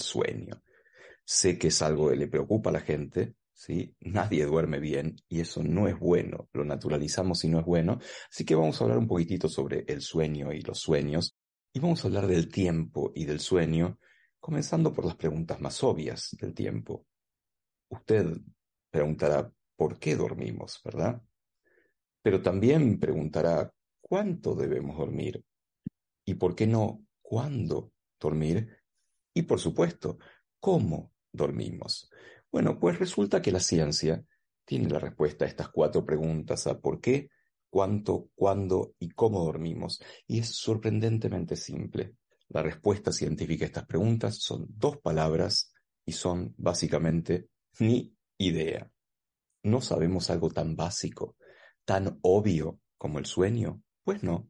Sueño. Sé que es algo que le preocupa a la gente, ¿sí? Nadie duerme bien y eso no es bueno, lo naturalizamos y no es bueno. Así que vamos a hablar un poquitito sobre el sueño y los sueños y vamos a hablar del tiempo y del sueño, comenzando por las preguntas más obvias del tiempo. Usted preguntará, ¿por qué dormimos, verdad? Pero también preguntará, ¿cuánto debemos dormir? ¿Y por qué no, cuándo dormir? Y por supuesto, ¿cómo dormimos? Bueno, pues resulta que la ciencia tiene la respuesta a estas cuatro preguntas, a por qué, cuánto, cuándo y cómo dormimos. Y es sorprendentemente simple. La respuesta científica a estas preguntas son dos palabras y son básicamente ni idea. ¿No sabemos algo tan básico, tan obvio como el sueño? Pues no.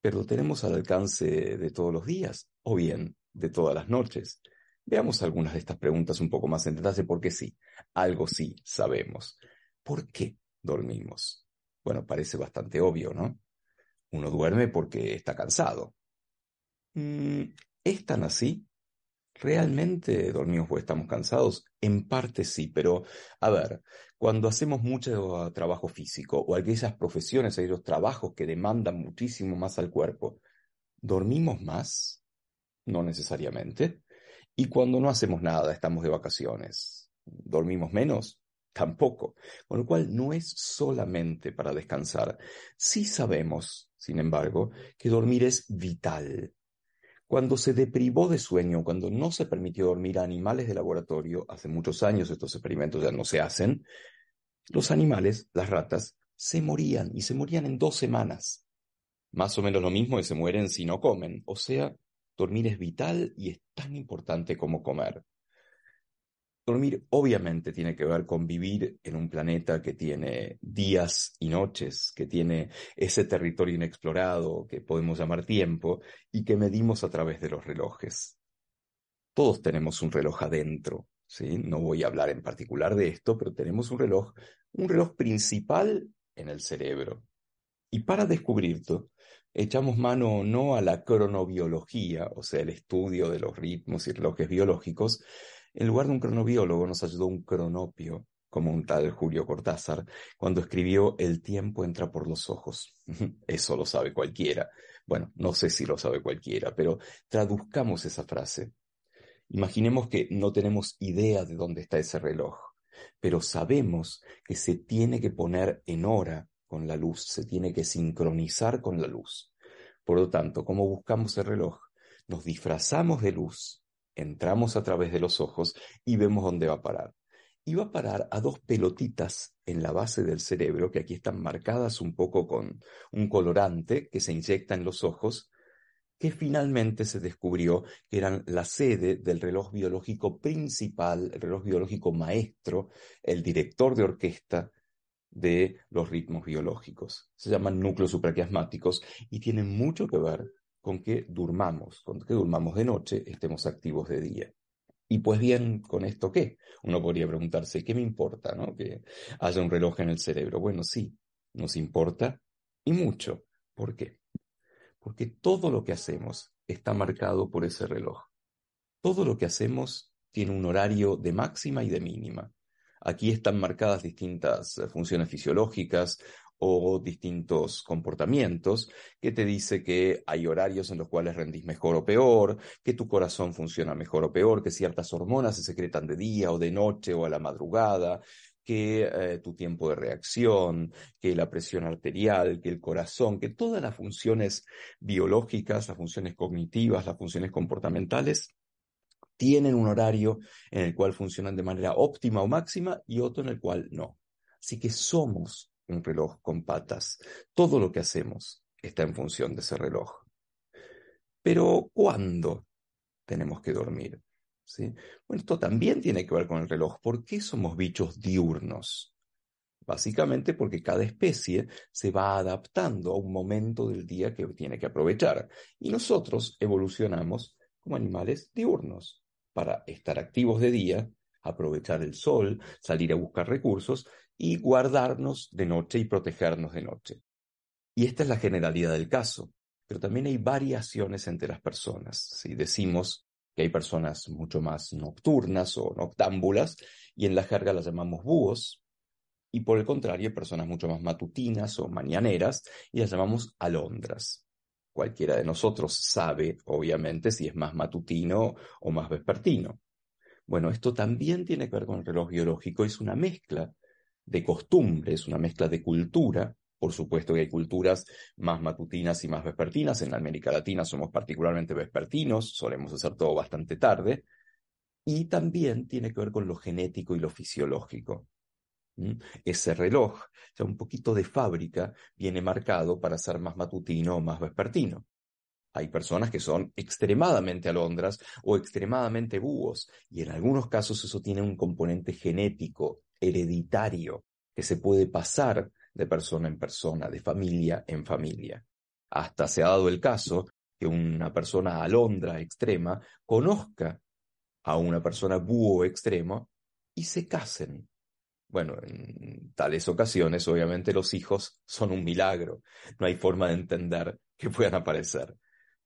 Pero lo tenemos al alcance de todos los días, o bien de todas las noches. Veamos algunas de estas preguntas un poco más en detalle porque sí, algo sí sabemos. ¿Por qué dormimos? Bueno, parece bastante obvio, ¿no? Uno duerme porque está cansado. Mm, ¿Es tan así? ¿Realmente dormimos porque estamos cansados? En parte sí, pero a ver, cuando hacemos mucho trabajo físico o aquellas profesiones, aquellos trabajos que demandan muchísimo más al cuerpo, ¿dormimos más? No necesariamente. Y cuando no hacemos nada, estamos de vacaciones, dormimos menos, tampoco. Con lo cual no es solamente para descansar. Sí sabemos, sin embargo, que dormir es vital. Cuando se deprivó de sueño, cuando no se permitió dormir a animales de laboratorio, hace muchos años estos experimentos ya no se hacen, los animales, las ratas, se morían y se morían en dos semanas. Más o menos lo mismo que se mueren si no comen, o sea, Dormir es vital y es tan importante como comer. Dormir obviamente tiene que ver con vivir en un planeta que tiene días y noches, que tiene ese territorio inexplorado que podemos llamar tiempo y que medimos a través de los relojes. Todos tenemos un reloj adentro, ¿sí? No voy a hablar en particular de esto, pero tenemos un reloj, un reloj principal en el cerebro. Y para descubrirlo, echamos mano no a la cronobiología, o sea, el estudio de los ritmos y relojes biológicos, en lugar de un cronobiólogo nos ayudó un cronopio, como un tal Julio Cortázar, cuando escribió El tiempo entra por los ojos. Eso lo sabe cualquiera. Bueno, no sé si lo sabe cualquiera, pero traduzcamos esa frase. Imaginemos que no tenemos idea de dónde está ese reloj, pero sabemos que se tiene que poner en hora con la luz, se tiene que sincronizar con la luz. Por lo tanto, ¿cómo buscamos el reloj? Nos disfrazamos de luz, entramos a través de los ojos y vemos dónde va a parar. Y va a parar a dos pelotitas en la base del cerebro, que aquí están marcadas un poco con un colorante que se inyecta en los ojos, que finalmente se descubrió que eran la sede del reloj biológico principal, el reloj biológico maestro, el director de orquesta de los ritmos biológicos. Se llaman núcleos supraquiasmáticos y tienen mucho que ver con que durmamos, con que durmamos de noche, estemos activos de día. Y pues bien, ¿con esto qué? Uno podría preguntarse, ¿qué me importa, no? Que haya un reloj en el cerebro. Bueno, sí, nos importa y mucho. ¿Por qué? Porque todo lo que hacemos está marcado por ese reloj. Todo lo que hacemos tiene un horario de máxima y de mínima. Aquí están marcadas distintas eh, funciones fisiológicas o distintos comportamientos que te dice que hay horarios en los cuales rendís mejor o peor, que tu corazón funciona mejor o peor, que ciertas hormonas se secretan de día o de noche o a la madrugada, que eh, tu tiempo de reacción, que la presión arterial, que el corazón, que todas las funciones biológicas, las funciones cognitivas, las funciones comportamentales tienen un horario en el cual funcionan de manera óptima o máxima y otro en el cual no. Así que somos un reloj con patas. Todo lo que hacemos está en función de ese reloj. Pero ¿cuándo tenemos que dormir? Bueno, esto también tiene que ver con el reloj. ¿Por qué somos bichos diurnos? Básicamente porque cada especie se va adaptando a un momento del día que tiene que aprovechar. Y nosotros evolucionamos como animales diurnos para estar activos de día, aprovechar el sol, salir a buscar recursos y guardarnos de noche y protegernos de noche. Y esta es la generalidad del caso, pero también hay variaciones entre las personas. Si decimos que hay personas mucho más nocturnas o noctámbulas, y en la jerga las llamamos búhos, y por el contrario, personas mucho más matutinas o mañaneras, y las llamamos alondras. Cualquiera de nosotros sabe, obviamente, si es más matutino o más vespertino. Bueno, esto también tiene que ver con el reloj biológico, es una mezcla de costumbres, una mezcla de cultura. Por supuesto que hay culturas más matutinas y más vespertinas. En América Latina somos particularmente vespertinos, solemos hacer todo bastante tarde. Y también tiene que ver con lo genético y lo fisiológico. Ese reloj, ya un poquito de fábrica, viene marcado para ser más matutino o más vespertino. Hay personas que son extremadamente alondras o extremadamente búhos, y en algunos casos eso tiene un componente genético, hereditario, que se puede pasar de persona en persona, de familia en familia. Hasta se ha dado el caso que una persona alondra extrema conozca a una persona búho extremo y se casen. Bueno, en tales ocasiones, obviamente, los hijos son un milagro. No hay forma de entender que puedan aparecer.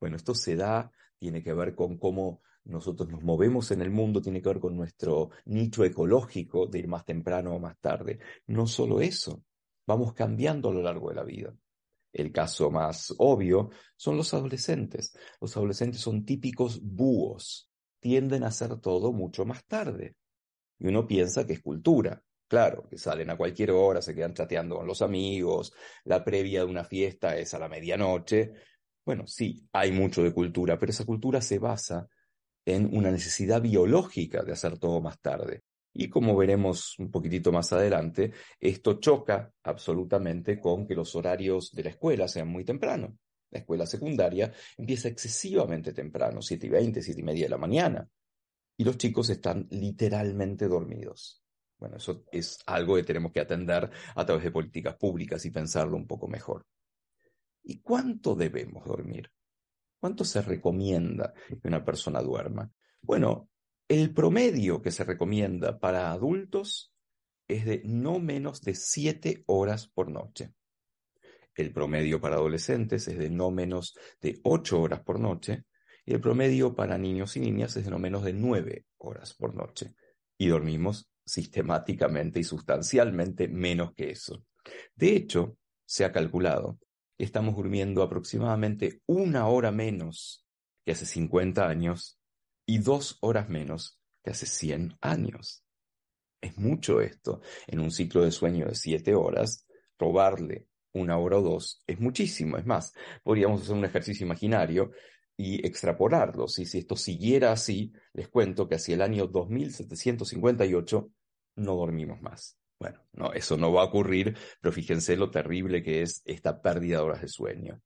Bueno, esto se da, tiene que ver con cómo nosotros nos movemos en el mundo, tiene que ver con nuestro nicho ecológico de ir más temprano o más tarde. No solo eso, vamos cambiando a lo largo de la vida. El caso más obvio son los adolescentes. Los adolescentes son típicos búhos, tienden a hacer todo mucho más tarde. Y uno piensa que es cultura. Claro, que salen a cualquier hora, se quedan chateando con los amigos, la previa de una fiesta es a la medianoche. Bueno, sí, hay mucho de cultura, pero esa cultura se basa en una necesidad biológica de hacer todo más tarde. Y como veremos un poquitito más adelante, esto choca absolutamente con que los horarios de la escuela sean muy tempranos. La escuela secundaria empieza excesivamente temprano, siete y veinte, siete y media de la mañana. Y los chicos están literalmente dormidos. Bueno, eso es algo que tenemos que atender a través de políticas públicas y pensarlo un poco mejor. ¿Y cuánto debemos dormir? ¿Cuánto se recomienda que una persona duerma? Bueno, el promedio que se recomienda para adultos es de no menos de siete horas por noche. El promedio para adolescentes es de no menos de ocho horas por noche. Y el promedio para niños y niñas es de no menos de nueve horas por noche. Y dormimos sistemáticamente y sustancialmente menos que eso. De hecho, se ha calculado que estamos durmiendo aproximadamente una hora menos que hace 50 años y dos horas menos que hace 100 años. Es mucho esto. En un ciclo de sueño de siete horas, robarle una hora o dos es muchísimo. Es más, podríamos hacer un ejercicio imaginario y extrapolarlo. Si esto siguiera así, les cuento que hacia el año 2758 no dormimos más. Bueno, no, eso no va a ocurrir, pero fíjense lo terrible que es esta pérdida de horas de sueño.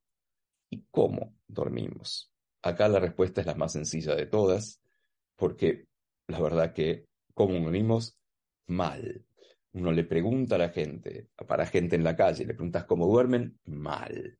¿Y cómo dormimos? Acá la respuesta es la más sencilla de todas, porque la verdad que, ¿cómo dormimos? Mal. Uno le pregunta a la gente, para gente en la calle, le preguntas cómo duermen, mal.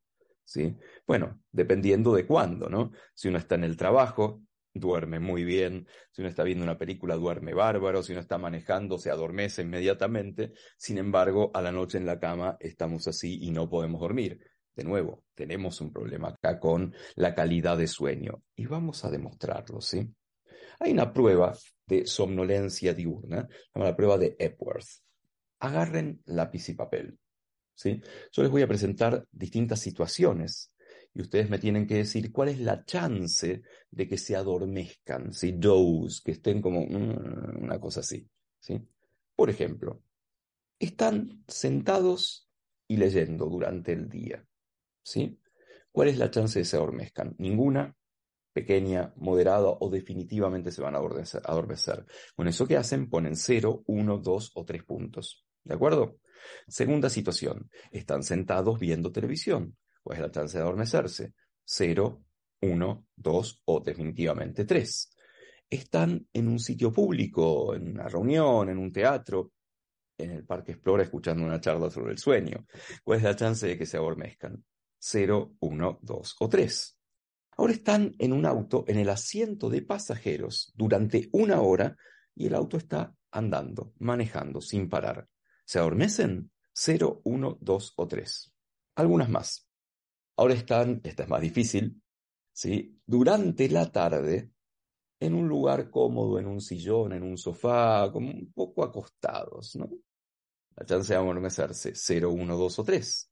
¿Sí? Bueno, dependiendo de cuándo, ¿no? Si uno está en el trabajo, duerme muy bien, si uno está viendo una película, duerme bárbaro, si uno está manejando, se adormece inmediatamente, sin embargo, a la noche en la cama estamos así y no podemos dormir. De nuevo, tenemos un problema acá con la calidad de sueño y vamos a demostrarlo, ¿sí? Hay una prueba de somnolencia diurna, la prueba de Epworth. Agarren lápiz y papel. Yo les voy a presentar distintas situaciones y ustedes me tienen que decir cuál es la chance de que se adormezcan, ¿sí? Doze, que estén como mm, una cosa así, ¿sí? Por ejemplo, están sentados y leyendo durante el día, ¿sí? ¿Cuál es la chance de que se adormezcan? Ninguna, pequeña, moderada o definitivamente se van a adormecer. Con eso que hacen, ponen 0, 1, 2 o 3 puntos. ¿De acuerdo? Segunda situación, están sentados viendo televisión. ¿Cuál es la chance de adormecerse? 0, 1, 2 o definitivamente 3. Están en un sitio público, en una reunión, en un teatro, en el Parque Explora escuchando una charla sobre el sueño. ¿Cuál es la chance de que se adormezcan? 0, 1, 2 o 3. Ahora están en un auto en el asiento de pasajeros durante una hora y el auto está andando, manejando sin parar. ¿Se adormecen? 0, 1, 2 o 3. Algunas más. Ahora están, esta es más difícil, ¿sí? durante la tarde en un lugar cómodo, en un sillón, en un sofá, como un poco acostados, ¿no? La chance de adormecerse, 0, 1, 2 o 3.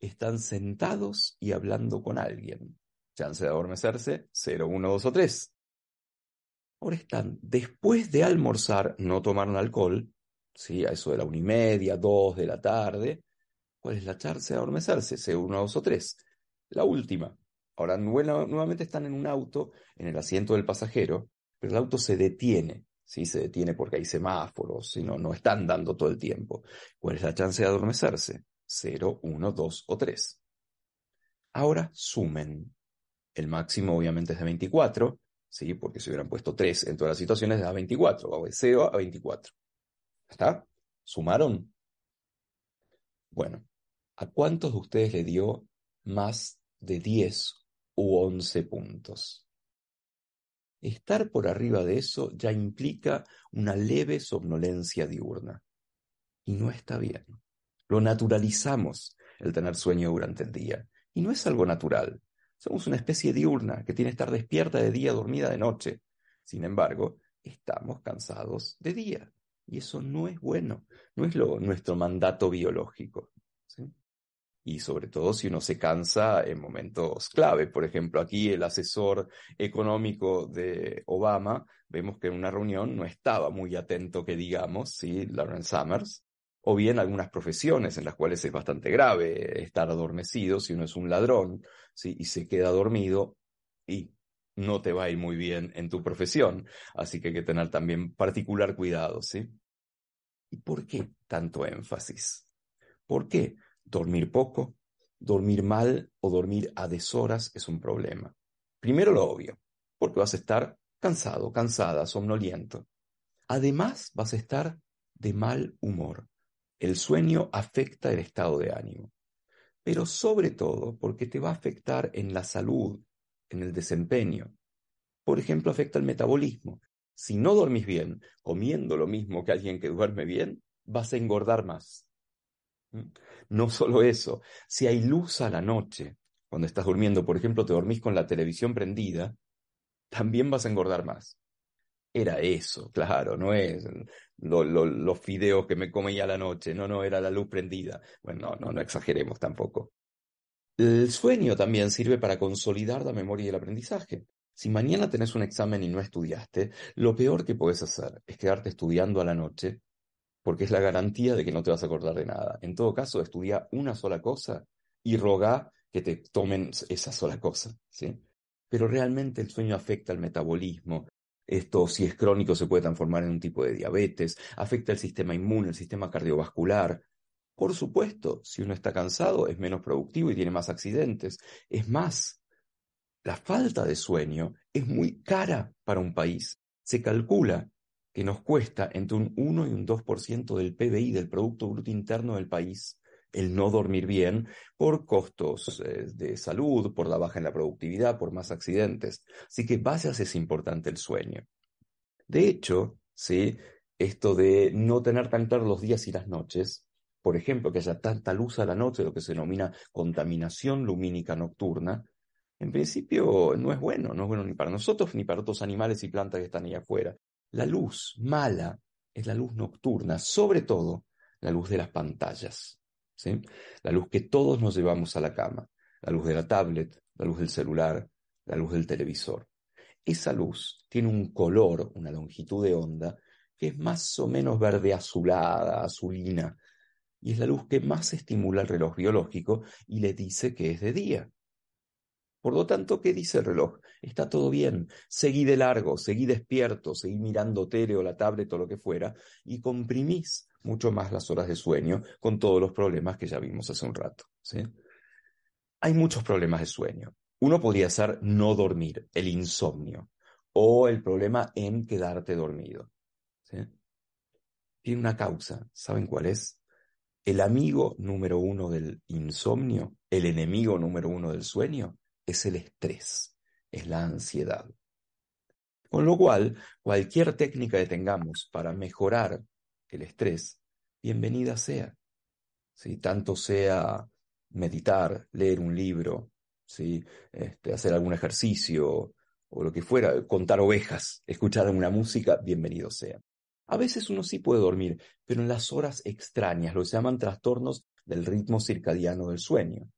Están sentados y hablando con alguien. Chance de adormecerse, 0, 1, 2 o 3. Ahora están, después de almorzar, no tomaron alcohol, ¿sí? a eso de la una y media, dos de la tarde. ¿Cuál es la chance de adormecerse? 0, 1, 2 o 3. La última. Ahora nuevamente están en un auto, en el asiento del pasajero, pero el auto se detiene ¿sí? Se detiene porque hay semáforos, si no, no están dando todo el tiempo. ¿Cuál es la chance de adormecerse? 0, 1, 2 o 3. Ahora sumen. El máximo obviamente es de 24, ¿sí? Porque si hubieran puesto 3 en todas las situaciones da 24, va de 0 a 24. ¿Está? ¿Sumaron? Bueno, ¿a cuántos de ustedes le dio más de 10 u 11 puntos? Estar por arriba de eso ya implica una leve somnolencia diurna. Y no está bien. Lo naturalizamos el tener sueño durante el día. Y no es algo natural. Somos una especie diurna que tiene que estar despierta de día, dormida de noche. Sin embargo, estamos cansados de día. Y eso no es bueno. No es lo, nuestro mandato biológico. y sobre todo si uno se cansa en momentos clave. Por ejemplo, aquí el asesor económico de Obama, vemos que en una reunión no estaba muy atento, que digamos, ¿sí? Lawrence Summers, o bien algunas profesiones en las cuales es bastante grave estar adormecido si uno es un ladrón. Y se queda dormido y no te va a ir muy bien en tu profesión, así que hay que tener también particular cuidado, ¿sí? ¿Y por qué tanto énfasis? ¿Por qué? Dormir poco, dormir mal o dormir a deshoras es un problema. Primero lo obvio, porque vas a estar cansado, cansada, somnoliento. Además, vas a estar de mal humor. El sueño afecta el estado de ánimo, pero sobre todo porque te va a afectar en la salud, en el desempeño. Por ejemplo, afecta el metabolismo. Si no dormís bien, comiendo lo mismo que alguien que duerme bien, vas a engordar más. ¿Mm? No solo eso, si hay luz a la noche, cuando estás durmiendo, por ejemplo, te dormís con la televisión prendida, también vas a engordar más. Era eso, claro, no es los fideos que me comía a la noche, no, no, era la luz prendida. Bueno, no, no, no exageremos tampoco. El sueño también sirve para consolidar la memoria y el aprendizaje. Si mañana tenés un examen y no estudiaste, lo peor que puedes hacer es quedarte estudiando a la noche porque es la garantía de que no te vas a acordar de nada. En todo caso, estudia una sola cosa y roga que te tomen esa sola cosa, ¿sí? Pero realmente el sueño afecta al metabolismo. Esto, si es crónico, se puede transformar en un tipo de diabetes, afecta el sistema inmune, el sistema cardiovascular. Por supuesto, si uno está cansado, es menos productivo y tiene más accidentes. Es más, la falta de sueño es muy cara para un país. Se calcula que nos cuesta entre un 1 y un 2% del PBI, del Producto Bruto Interno del país, el no dormir bien por costos eh, de salud, por la baja en la productividad, por más accidentes. Así que vayas es importante el sueño. De hecho, ¿sí? esto de no tener tan claros los días y las noches, por ejemplo, que haya tanta luz a la noche, lo que se denomina contaminación lumínica nocturna, en principio no es bueno, no es bueno ni para nosotros ni para otros animales y plantas que están ahí afuera. La luz mala es la luz nocturna, sobre todo la luz de las pantallas, ¿sí? la luz que todos nos llevamos a la cama, la luz de la tablet, la luz del celular, la luz del televisor. Esa luz tiene un color, una longitud de onda, que es más o menos verde azulada, azulina, y es la luz que más estimula el reloj biológico y le dice que es de día. Por lo tanto, ¿qué dice el reloj? Está todo bien, seguí de largo, seguí despierto, seguí mirando tele o la tablet o lo que fuera, y comprimís mucho más las horas de sueño con todos los problemas que ya vimos hace un rato. Hay muchos problemas de sueño. Uno podría ser no dormir, el insomnio, o el problema en quedarte dormido. Tiene una causa, ¿saben cuál es? El amigo número uno del insomnio, el enemigo número uno del sueño, es el estrés, es la ansiedad. Con lo cual, cualquier técnica que tengamos para mejorar el estrés, bienvenida sea. Si tanto sea meditar, leer un libro, ¿sí? Este, hacer algún ejercicio o lo que fuera, contar ovejas, escuchar alguna música, bienvenido sea. A veces uno sí puede dormir, pero en las horas extrañas, lo llaman trastornos del ritmo circadiano del sueño.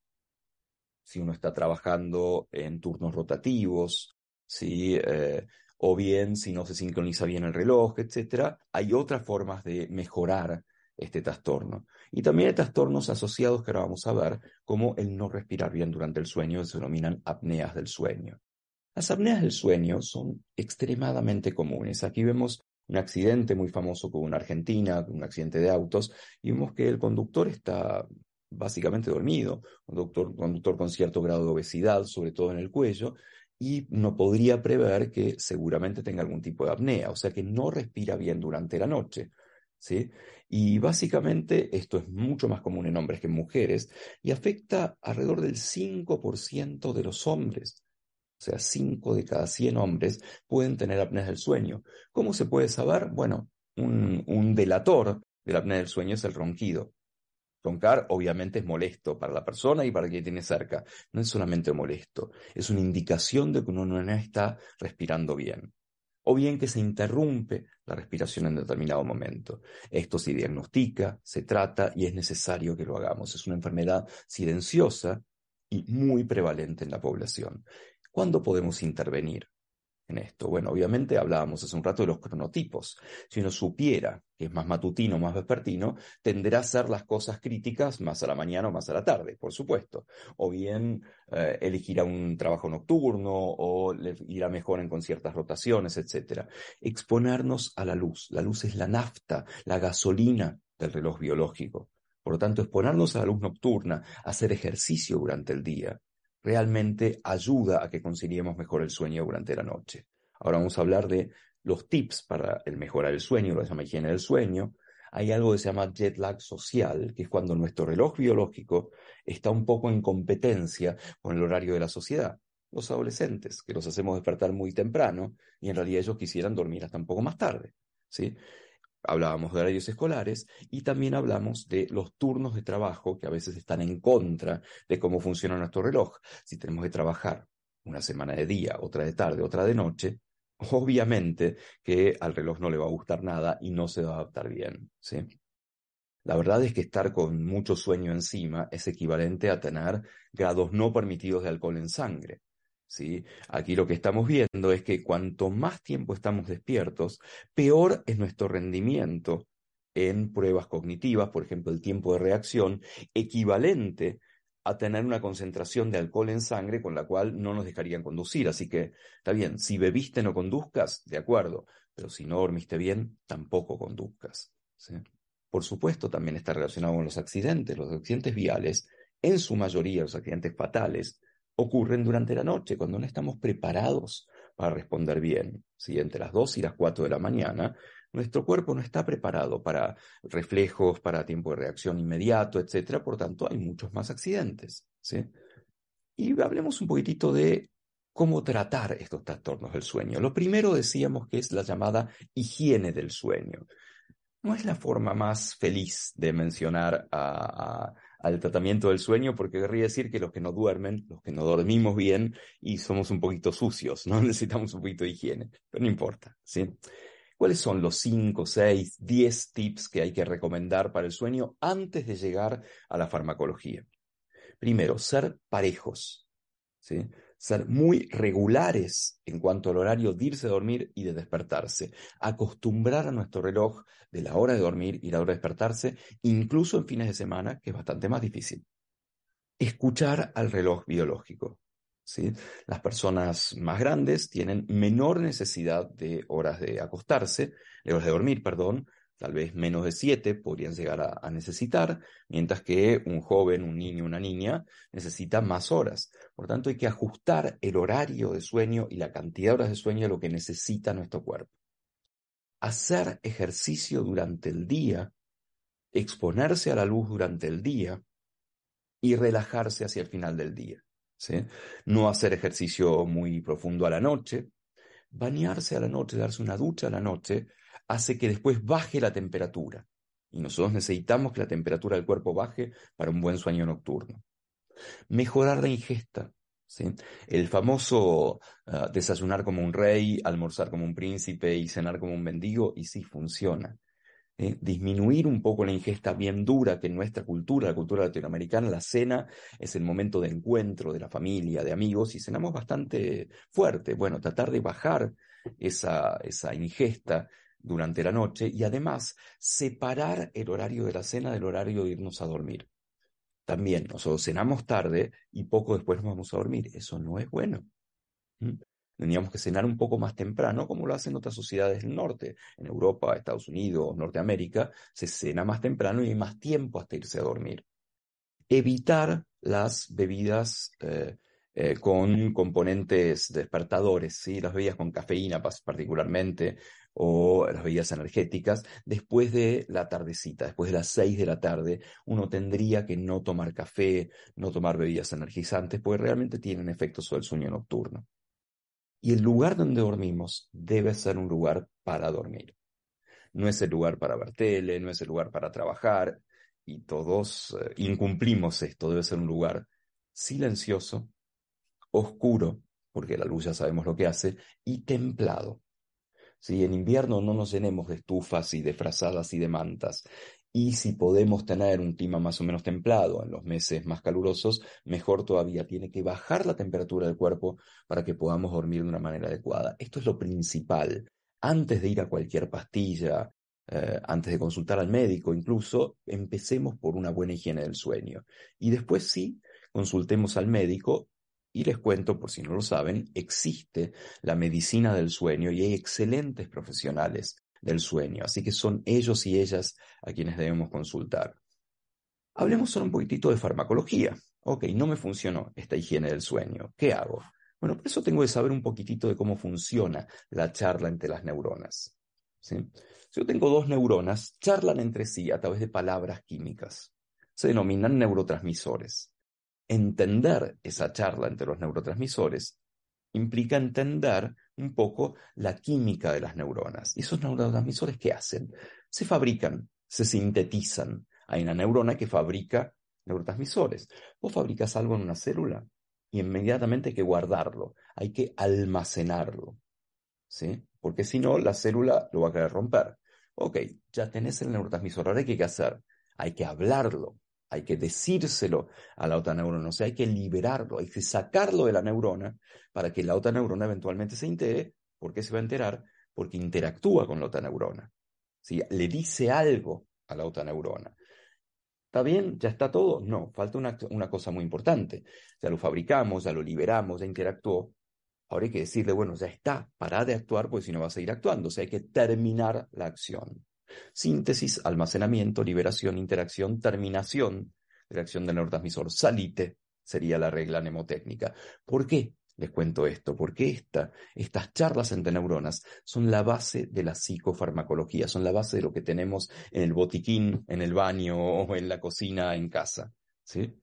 Si uno está trabajando en turnos rotativos, ¿sí? Eh, o bien si no se sincroniza bien el reloj, etc., hay otras formas de mejorar este trastorno. Y también hay trastornos asociados que ahora vamos a ver, como el no respirar bien durante el sueño, que se denominan apneas del sueño. Las apneas del sueño son extremadamente comunes. Aquí vemos un accidente muy famoso con una Argentina, un accidente de autos, y vemos que el conductor está básicamente dormido, un conductor con cierto grado de obesidad, sobre todo en el cuello, y no podría prever que seguramente tenga algún tipo de apnea, o sea que no respira bien durante la noche. ¿sí? Y básicamente esto es mucho más común en hombres que en mujeres y afecta alrededor del 5% de los hombres. O sea, 5 de cada 100 hombres pueden tener apnea del sueño. ¿Cómo se puede saber? Bueno, un, un delator de la apnea del sueño es el ronquido. Roncar obviamente es molesto para la persona y para quien tiene cerca. No es solamente molesto, es una indicación de que uno no está respirando bien o bien que se interrumpe la respiración en determinado momento. Esto se diagnostica, se trata y es necesario que lo hagamos. Es una enfermedad silenciosa y muy prevalente en la población. ¿Cuándo podemos intervenir? Esto? Bueno, obviamente hablábamos hace un rato de los cronotipos. Si uno supiera que es más matutino, más vespertino, tenderá a hacer las cosas críticas más a la mañana o más a la tarde, por supuesto. O bien eh, elegirá un trabajo nocturno o le irá mejor en con ciertas rotaciones, etc. Exponernos a la luz. La luz es la nafta, la gasolina del reloj biológico. Por lo tanto, exponernos a la luz nocturna, hacer ejercicio durante el día, realmente ayuda a que conciliemos mejor el sueño durante la noche. Ahora vamos a hablar de los tips para el mejorar el sueño, lo que se llama higiene del sueño. Hay algo que se llama jet lag social, que es cuando nuestro reloj biológico está un poco en competencia con el horario de la sociedad. Los adolescentes, que los hacemos despertar muy temprano y en realidad ellos quisieran dormir hasta un poco más tarde. ¿sí? hablábamos de horarios escolares y también hablamos de los turnos de trabajo que a veces están en contra de cómo funciona nuestro reloj. Si tenemos que trabajar una semana de día, otra de tarde, otra de noche, obviamente que al reloj no le va a gustar nada y no se va a adaptar bien. ¿sí? La verdad es que estar con mucho sueño encima es equivalente a tener grados no permitidos de alcohol en sangre. ¿sí? Aquí lo que estamos viendo es que cuanto más tiempo estamos despiertos, peor es nuestro rendimiento en pruebas cognitivas, por ejemplo, el tiempo de reacción, equivalente a tener una concentración de alcohol en sangre con la cual no nos dejarían conducir. Así que, está bien, si bebiste no conduzcas, de acuerdo, pero si no dormiste bien, tampoco conduzcas. Por supuesto, también está relacionado con los accidentes. Los accidentes viales, en su mayoría los accidentes fatales, ocurren durante la noche, cuando no estamos preparados para responder bien. Si entre las 2 y las 4 de la mañana, nuestro cuerpo no está preparado para reflejos, para tiempo de reacción inmediato, etc. Por tanto, hay muchos más accidentes. ¿sí? Y hablemos un poquitito de cómo tratar estos trastornos del sueño. Lo primero decíamos que es la llamada higiene del sueño. No es la forma más feliz de mencionar al tratamiento del sueño, porque querría decir que los que no duermen, los que no dormimos bien y somos un poquito sucios, ¿no? Necesitamos un poquito de higiene, pero no importa, ¿sí? ¿Cuáles son los 5, 6, 10 tips que hay que recomendar para el sueño antes de llegar a la farmacología? Primero, ser parejos, ¿sí? ser muy regulares en cuanto al horario de irse a dormir y de despertarse. Acostumbrar a nuestro reloj de la hora de dormir y la hora de despertarse, incluso en fines de semana, que es bastante más difícil. Escuchar al reloj biológico. Las personas más grandes tienen menor necesidad de horas de acostarse, de horas de dormir, perdón, tal vez menos de 7 podrían llegar a, a, necesitar, mientras que un joven, un niño, una niña necesita más horas. Por tanto, hay que ajustar el horario de sueño y la cantidad de horas de sueño a lo que necesita nuestro cuerpo. Hacer ejercicio durante el día, exponerse a la luz durante el día y relajarse hacia el final del día. No hacer ejercicio muy profundo a la noche, bañarse a la noche, darse una ducha a la noche, hace que después baje la temperatura. Y nosotros necesitamos que la temperatura del cuerpo baje para un buen sueño nocturno. Mejorar la ingesta. ¿sí? El famoso uh, desayunar como un rey, almorzar como un príncipe y cenar como un mendigo, y sí funciona. ¿Eh? disminuir un poco la ingesta bien dura que en nuestra cultura, la cultura latinoamericana, la cena es el momento de encuentro de la familia, de amigos, y cenamos bastante fuerte. Bueno, tratar de bajar esa, esa ingesta durante la noche y además separar el horario de la cena del horario de irnos a dormir. También nosotros cenamos tarde y poco después nos vamos a dormir. Eso no es bueno. Tendríamos que cenar un poco más temprano, como lo hacen otras sociedades del norte. En Europa, Estados Unidos, Norteamérica, se cena más temprano y hay más tiempo hasta irse a dormir. Evitar las bebidas eh, eh, con componentes despertadores, ¿sí? las bebidas con cafeína particularmente, o las bebidas energéticas, después de la tardecita, después de las seis de la tarde, uno tendría que no tomar café, no tomar bebidas energizantes, porque realmente tienen efectos sobre el sueño nocturno. Y el lugar donde dormimos debe ser un lugar para dormir. No es el lugar para ver tele, no es el lugar para trabajar, y todos eh, incumplimos esto. Debe ser un lugar silencioso, oscuro, porque la luz ya sabemos lo que hace, y templado. Si en invierno no nos llenemos de estufas y de frazadas y de mantas. Y si podemos tener un clima más o menos templado en los meses más calurosos, mejor todavía. Tiene que bajar la temperatura del cuerpo para que podamos dormir de una manera adecuada. Esto es lo principal. Antes de ir a cualquier pastilla, eh, antes de consultar al médico, incluso, empecemos por una buena higiene del sueño. Y después sí, consultemos al médico y les cuento, por si no lo saben, existe la medicina del sueño y hay excelentes profesionales del sueño. Así que son ellos y ellas a quienes debemos consultar. Hablemos solo un poquitito de farmacología. Ok, no me funcionó esta higiene del sueño. ¿Qué hago? Bueno, por eso tengo que saber un poquitito de cómo funciona la charla entre las neuronas. Si yo tengo dos neuronas, charlan entre sí a través de palabras químicas. Se denominan neurotransmisores. Entender esa charla entre los neurotransmisores implica entender un poco la química de las neuronas. ¿Y esos neurotransmisores qué hacen? Se fabrican, se sintetizan. Hay una neurona que fabrica neurotransmisores. Vos fabricas algo en una célula y inmediatamente hay que guardarlo, hay que almacenarlo. ¿Sí? Porque si no, la célula lo va a querer romper. Ok, ya tenés el neurotransmisor, ahora hay que hacer? Hay que hablarlo, hay que decírselo a la otra neurona, o sea, hay que liberarlo, hay que sacarlo de la neurona para que la otra neurona eventualmente se entere. ¿Por qué se va a enterar? Porque interactúa con la otra neurona. Le dice algo a la otra neurona. ¿Está bien? ¿Ya está todo? No, falta una, una cosa muy importante. Ya lo fabricamos, ya lo liberamos, ya interactuó. Ahora hay que decirle, bueno, ya está, para de actuar, porque si no va a seguir actuando. O sea, hay que terminar la acción. Síntesis, almacenamiento, liberación, interacción, terminación de la del neurotransmisor. Salite sería la regla mnemotécnica. ¿Por qué? Les cuento esto, porque esta, estas charlas entre neuronas son la base de la psicofarmacología, son la base de lo que tenemos en el botiquín, en el baño o en la cocina en casa. ¿sí?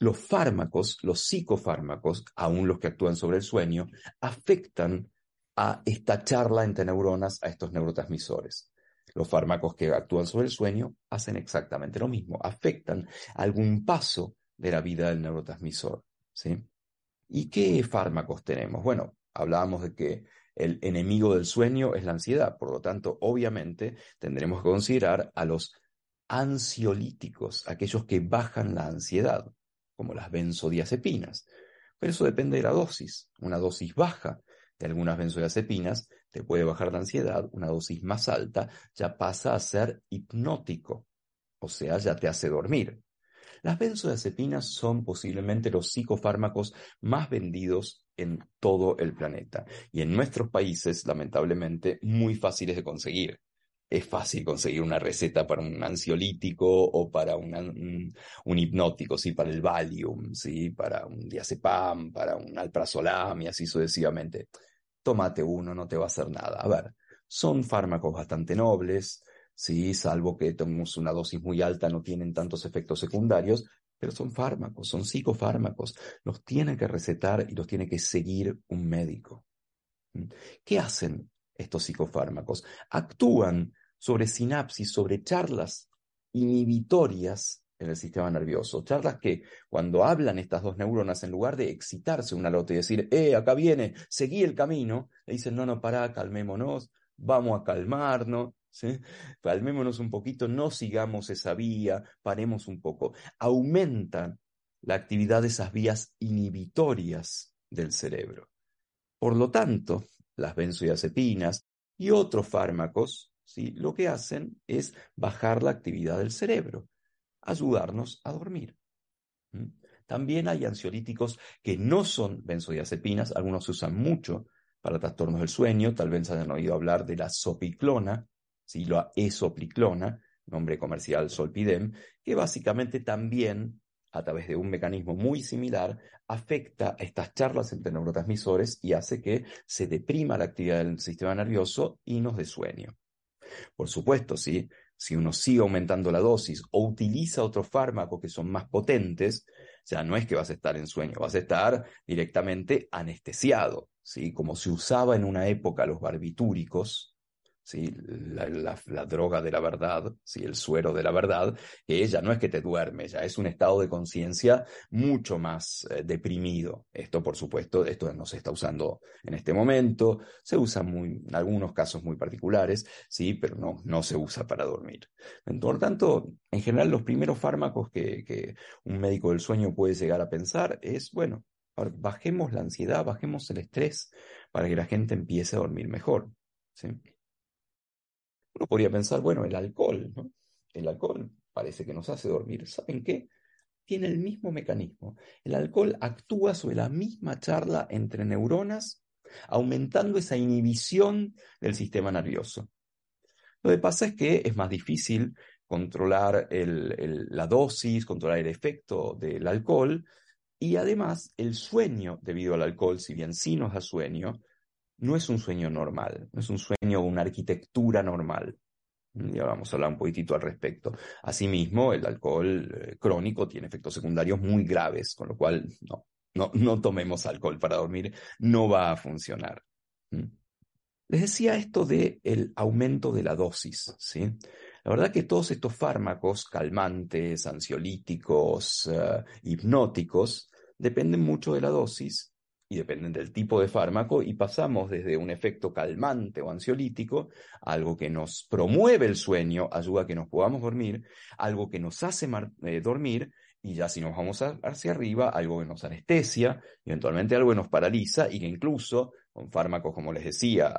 Los fármacos, los psicofármacos, aún los que actúan sobre el sueño, afectan a esta charla entre neuronas, a estos neurotransmisores. Los fármacos que actúan sobre el sueño hacen exactamente lo mismo, afectan algún paso de la vida del neurotransmisor. ¿sí? ¿Y qué fármacos tenemos? Bueno, hablábamos de que el enemigo del sueño es la ansiedad, por lo tanto, obviamente, tendremos que considerar a los ansiolíticos, aquellos que bajan la ansiedad, como las benzodiazepinas. Pero eso depende de la dosis. Una dosis baja de algunas benzodiazepinas te puede bajar la ansiedad, una dosis más alta ya pasa a ser hipnótico, o sea, ya te hace dormir. Las benzodiazepinas son posiblemente los psicofármacos más vendidos en todo el planeta y en nuestros países, lamentablemente, muy fáciles de conseguir. es fácil conseguir una receta para un ansiolítico o para un, hipnótico, ¿sí? para el Valium, ¿sí? para un diazepam, para un alprazolam y así sucesivamente. Tómate uno, no te va a hacer nada. A ver, son fármacos bastante nobles, ¿sí? salvo que tomemos una dosis muy alta, no tienen tantos efectos secundarios, pero son fármacos, son psicofármacos. Los tiene que recetar y los tiene que seguir un médico. ¿Mm? ¿Qué hacen estos psicofármacos? Actúan sobre sinapsis, sobre charlas inhibitorias en el sistema nervioso. Charlas que cuando hablan estas dos neuronas, en lugar de excitarse una al otra y decir, eh, acá viene, seguí el camino, le dicen, no, no, pará, calmémonos, vamos a calmarnos, ¿sí? calmémonos un poquito, no sigamos esa vía, paremos un poco. Aumentan la actividad de esas vías inhibitorias del cerebro. Por lo tanto, las benzodiazepinas y otros fármacos ¿sí? lo que hacen es bajar la actividad del cerebro, ayudarnos a dormir. También hay ansiolíticos que no son benzodiazepinas, algunos se usan mucho para trastornos del sueño, tal vez hayan oído hablar de la sopiclona, ¿sí? la esopiclona, nombre comercial Solpidem, que básicamente también a través de un mecanismo muy similar, afecta a estas charlas entre neurotransmisores y hace que se deprima la actividad del sistema nervioso y nos dé sueño. Por supuesto, ¿sí? Si uno sigue aumentando la dosis o utiliza otros fármacos que son más potentes, ya no es que vas a estar en sueño, vas a estar directamente anestesiado, ¿sí? como se usaba en una época los barbitúricos, ¿sí? La, droga de la verdad, ¿sí? el suero de la verdad, que ella no es que te duerme, ya es un estado de conciencia mucho más eh, deprimido. Esto, por supuesto, esto no se está usando en este momento, se usa muy, en algunos casos muy particulares, sí, pero no, no se usa para dormir. Por lo tanto, en general, los primeros fármacos que, que un médico del sueño puede llegar a pensar es, bueno, bajemos la ansiedad, bajemos el estrés para que la gente empiece a dormir mejor. ¿sí? Uno podría pensar, bueno, el alcohol, ¿no? El alcohol parece que nos hace dormir. ¿Saben qué? Tiene el mismo mecanismo. El alcohol actúa sobre la misma charla entre neuronas, aumentando esa inhibición del sistema nervioso. Lo que pasa es que es más difícil controlar la dosis, controlar el efecto del alcohol y además el sueño debido al alcohol, si bien sí nos da sueño, no es un sueño normal, no es un sueño una arquitectura normal. Y ahora vamos a hablar un poquitito al respecto. Asimismo, el alcohol eh, crónico tiene efectos secundarios muy graves, con lo cual no, no, no tomemos alcohol para dormir, no va a funcionar. ¿Mm? Les decía esto de el aumento de la dosis, ¿sí? La verdad que todos estos fármacos calmantes, ansiolíticos, eh, hipnóticos, dependen mucho de la dosis y dependen del tipo de fármaco, y pasamos desde un efecto calmante o ansiolítico, algo que nos promueve el sueño, ayuda a que nos podamos dormir, algo que nos hace eh, dormir, y ya si nos vamos hacia arriba, algo que nos anestesia, eventualmente algo que nos paraliza, y que incluso con fármacos, como les decía,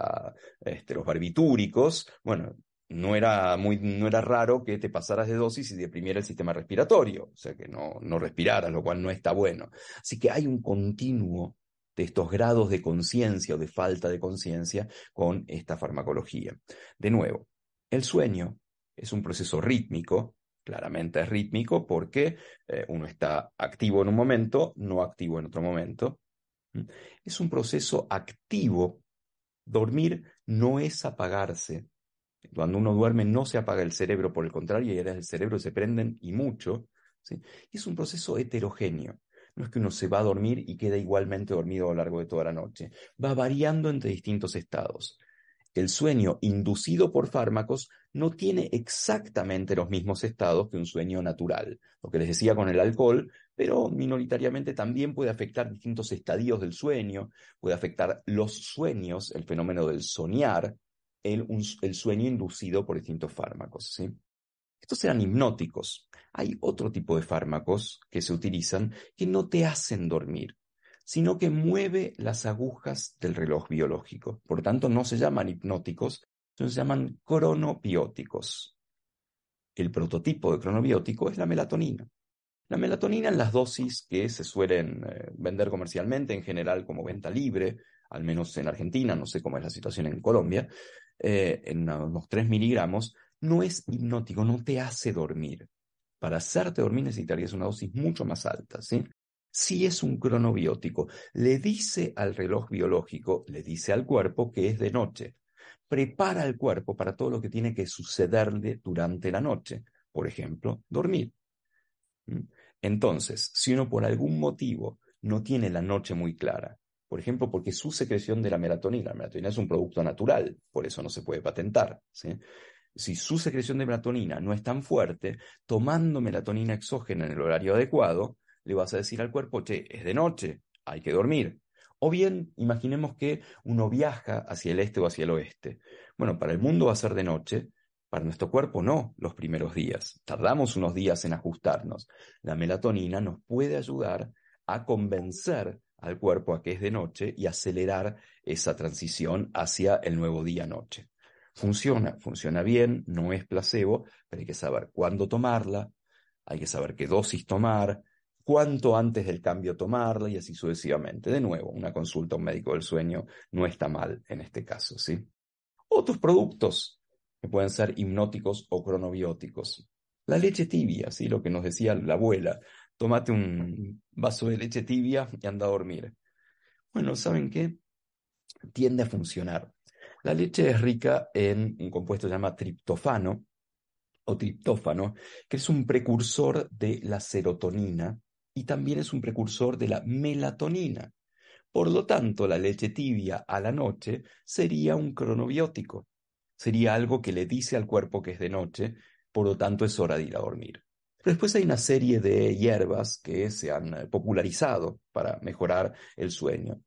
este, los barbitúricos, bueno, no era, muy, no era raro que te pasaras de dosis y deprimiera el sistema respiratorio, o sea que no, no respiraras, lo cual no está bueno. Así que hay un continuo de estos grados de conciencia o de falta de conciencia con esta farmacología. De nuevo, el sueño es un proceso rítmico, claramente es rítmico porque eh, uno está activo en un momento, no activo en otro momento. Es un proceso activo. Dormir no es apagarse. Cuando uno duerme no se apaga el cerebro, por el contrario, y áreas del cerebro se prenden y mucho. Es un proceso heterogéneo. No es que uno se va a dormir y queda igualmente dormido a lo largo de toda la noche. Va variando entre distintos estados. El sueño inducido por fármacos no tiene exactamente los mismos estados que un sueño natural. Lo que les decía con el alcohol, pero minoritariamente también puede afectar distintos estadios del sueño, puede afectar los sueños, el fenómeno del soñar, el, el sueño inducido por distintos fármacos. ¿sí? Estos eran hipnóticos. Hay otro tipo de fármacos que se utilizan que no te hacen dormir, sino que mueve las agujas del reloj biológico. Por tanto, no se llaman hipnóticos, sino se llaman cronobióticos. El prototipo de cronobiótico es la melatonina. La melatonina en las dosis que se suelen eh, vender comercialmente, en general como venta libre, al menos en Argentina, no sé cómo es la situación en Colombia, eh, en unos 3 miligramos, no es hipnótico, no te hace dormir. Para hacerte dormir necesitarías una dosis mucho más alta, ¿sí? Si es un cronobiótico, le dice al reloj biológico, le dice al cuerpo que es de noche. Prepara al cuerpo para todo lo que tiene que sucederle durante la noche. Por ejemplo, dormir. ¿Mm? Entonces, si uno por algún motivo no tiene la noche muy clara, por ejemplo, porque su secreción de la melatonina, la melatonina es un producto natural, por eso no se puede patentar, Si su secreción de melatonina no es tan fuerte, tomando melatonina exógena en el horario adecuado, le vas a decir al cuerpo, che, es de noche, hay que dormir. O bien, imaginemos que uno viaja hacia el este o hacia el oeste. Bueno, para el mundo va a ser de noche, para nuestro cuerpo no los primeros días. Tardamos unos días en ajustarnos. La melatonina nos puede ayudar a convencer al cuerpo a que es de noche y acelerar esa transición hacia el nuevo día-noche. Funciona, funciona bien, no es placebo, pero hay que saber cuándo tomarla, hay que saber qué dosis tomar, cuánto antes del cambio tomarla y así sucesivamente. De nuevo, una consulta a un médico del sueño no está mal en este caso, ¿sí? Otros productos que pueden ser hipnóticos o cronobióticos. La leche tibia, ¿sí? Lo que nos decía la abuela. Tómate un vaso de leche tibia y anda a dormir. Bueno, ¿saben qué? Tiende a funcionar. La leche es rica en un compuesto llamado triptofano o triptófano, que es un precursor de la serotonina y también es un precursor de la melatonina. Por lo tanto, la leche tibia a la noche sería un cronobiótico. Sería algo que le dice al cuerpo que es de noche, por lo tanto es hora de ir a dormir. Después hay una serie de hierbas que se han popularizado para mejorar el sueño.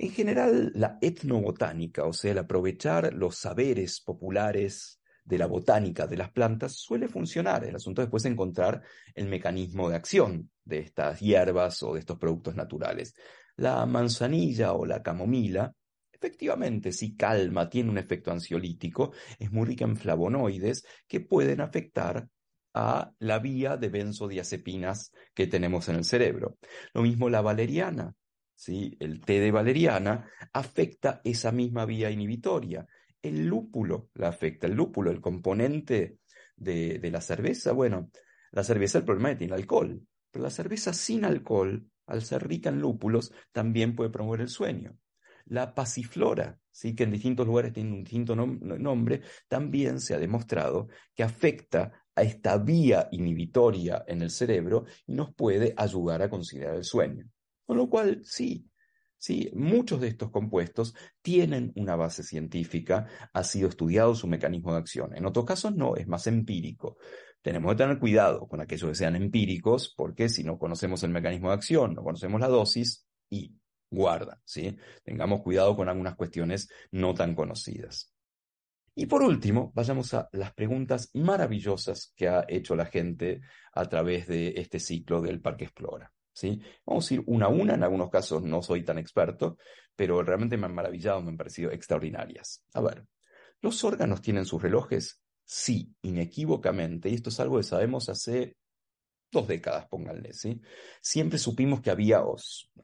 En general, la etnobotánica, o sea, el aprovechar los saberes populares de la botánica de las plantas, suele funcionar. El asunto después es encontrar el mecanismo de acción de estas hierbas o de estos productos naturales. La manzanilla o la camomila, efectivamente, sí calma, tiene un efecto ansiolítico, es muy rica en flavonoides que pueden afectar a la vía de benzodiazepinas que tenemos en el cerebro. Lo mismo la valeriana, ¿sí? El té de valeriana afecta esa misma vía inhibitoria. El lúpulo la afecta. El lúpulo, el componente de, de la cerveza, bueno, la cerveza el problema es que tiene alcohol, pero la cerveza sin alcohol, al ser rica en lúpulos, también puede promover el sueño. La pasiflora, ¿sí? que en distintos lugares tiene un distinto nombre, también se ha demostrado que afecta a esta vía inhibitoria en el cerebro y nos puede ayudar a considerar el sueño. Con lo cual, sí, sí, muchos de estos compuestos tienen una base científica, ha sido estudiado su mecanismo de acción. En otros casos no, es más empírico. Tenemos que tener cuidado con aquellos que sean empíricos, porque si no conocemos el mecanismo de acción, no conocemos la dosis y guarda, ¿sí? Tengamos cuidado con algunas cuestiones no tan conocidas. Y por último, vayamos a las preguntas maravillosas que ha hecho la gente a través de este ciclo del Parque Explora. ¿Sí? Vamos a ir una a una, en algunos casos no soy tan experto, pero realmente me han maravillado, me han parecido extraordinarias. A ver, ¿los órganos tienen sus relojes? Sí, inequívocamente, y esto es algo que sabemos hace dos décadas, pónganle, ¿sí? Siempre supimos que había,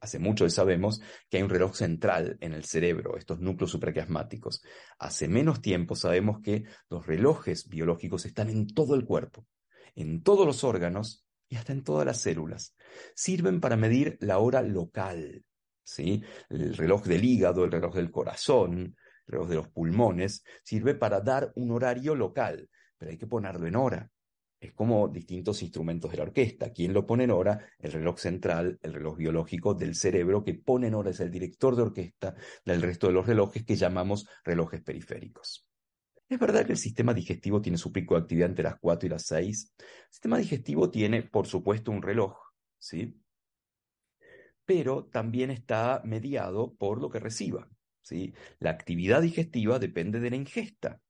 hace mucho sabemos, que hay un reloj central en el cerebro, estos núcleos supraquiasmáticos. Hace menos tiempo sabemos que los relojes biológicos están en todo el cuerpo, en todos los órganos y hasta en todas las células. Sirven para medir la hora local, ¿sí? El reloj del hígado, el reloj del corazón, el reloj de los pulmones, sirve para dar un horario local, pero hay que ponerlo en hora es como distintos instrumentos de la orquesta. ¿Quién lo pone en hora? El reloj central, el reloj biológico del cerebro que pone en hora es el director de orquesta del resto de los relojes que llamamos relojes periféricos. Es verdad que el sistema digestivo tiene su pico de actividad entre las 4 y las 6. El sistema digestivo tiene, por supuesto, un reloj, ¿sí? Pero también está mediado por lo que reciba, ¿sí? La actividad digestiva depende de la ingesta.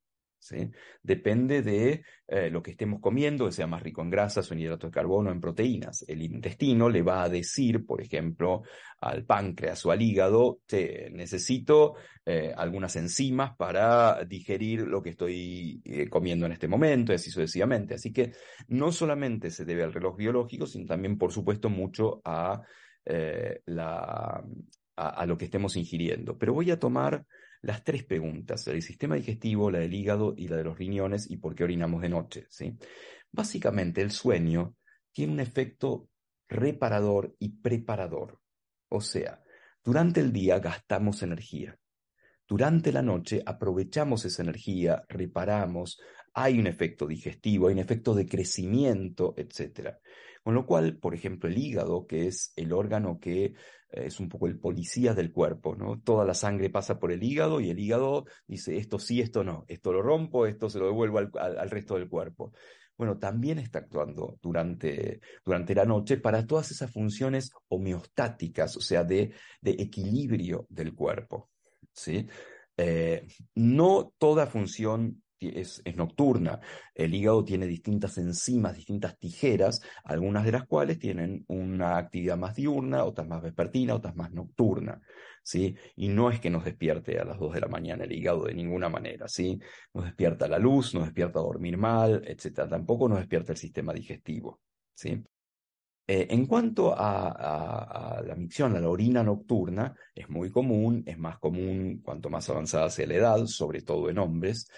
Depende de eh, lo que estemos comiendo, que sea más rico en grasas o en hidratos de carbono, en proteínas. El intestino le va a decir, por ejemplo, al páncreas o al hígado, necesito eh, algunas enzimas para digerir lo que estoy eh, comiendo en este momento, y así sucesivamente. Así que no solamente se debe al reloj biológico, sino también, por supuesto, mucho a lo que estemos ingiriendo. Pero voy a tomar las tres preguntas, la del sistema digestivo, la del hígado y la de los riñones y por qué orinamos de noche. ¿sí? Básicamente el sueño tiene un efecto reparador y preparador. O sea, durante el día gastamos energía. Durante la noche aprovechamos esa energía, reparamos, hay un efecto digestivo, hay un efecto de crecimiento, etc. Con lo cual, por ejemplo, el hígado, que es el órgano que eh, es un poco el policía del cuerpo, ¿no? Toda la sangre pasa por el hígado y el hígado dice esto sí, esto no, esto lo rompo, esto se lo devuelvo al, resto del cuerpo. Bueno, también está actuando durante, durante la noche para todas esas funciones homeostáticas, o sea, de, equilibrio del cuerpo. ¿sí? Eh, no toda función es, nocturna. El hígado tiene distintas enzimas, distintas tijeras, algunas de las cuales tienen una actividad más diurna, otras más vespertina, otras más nocturna. ¿sí? Y no es que nos despierte a las 2 de la mañana el hígado de ninguna manera. ¿sí? Nos despierta la luz, nos despierta a dormir mal, etc. Tampoco nos despierta el sistema digestivo. ¿sí? Eh, en cuanto a, la micción, a la orina nocturna, es muy común, es más común cuanto más avanzada sea la edad, sobre todo en hombres.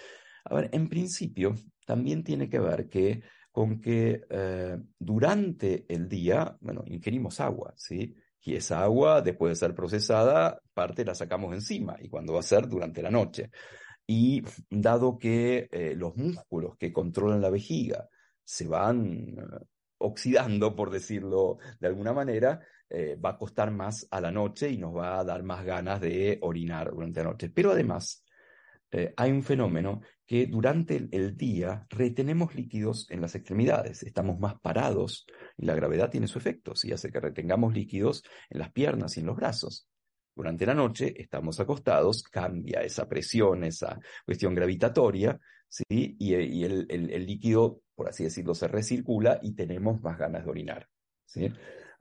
A ver, en principio, también tiene que ver que, con que eh, durante el día, bueno, ingerimos agua, ¿sí? Y esa agua, después de ser procesada, parte la sacamos encima, y cuando va a ser durante la noche. Y dado que eh, los músculos que controlan la vejiga se van oxidando, por decirlo de alguna manera, eh, va a costar más a la noche y nos va a dar más ganas de orinar durante la noche. Pero además, eh, hay un fenómeno que durante el, día retenemos líquidos en las extremidades, estamos más parados y la gravedad tiene su efecto, si hace que retengamos líquidos en las piernas y en los brazos. Durante la noche estamos acostados, cambia esa presión, esa cuestión gravitatoria, ¿sí? y, el, líquido, por así decirlo, se recircula y tenemos más ganas de orinar. ¿sí?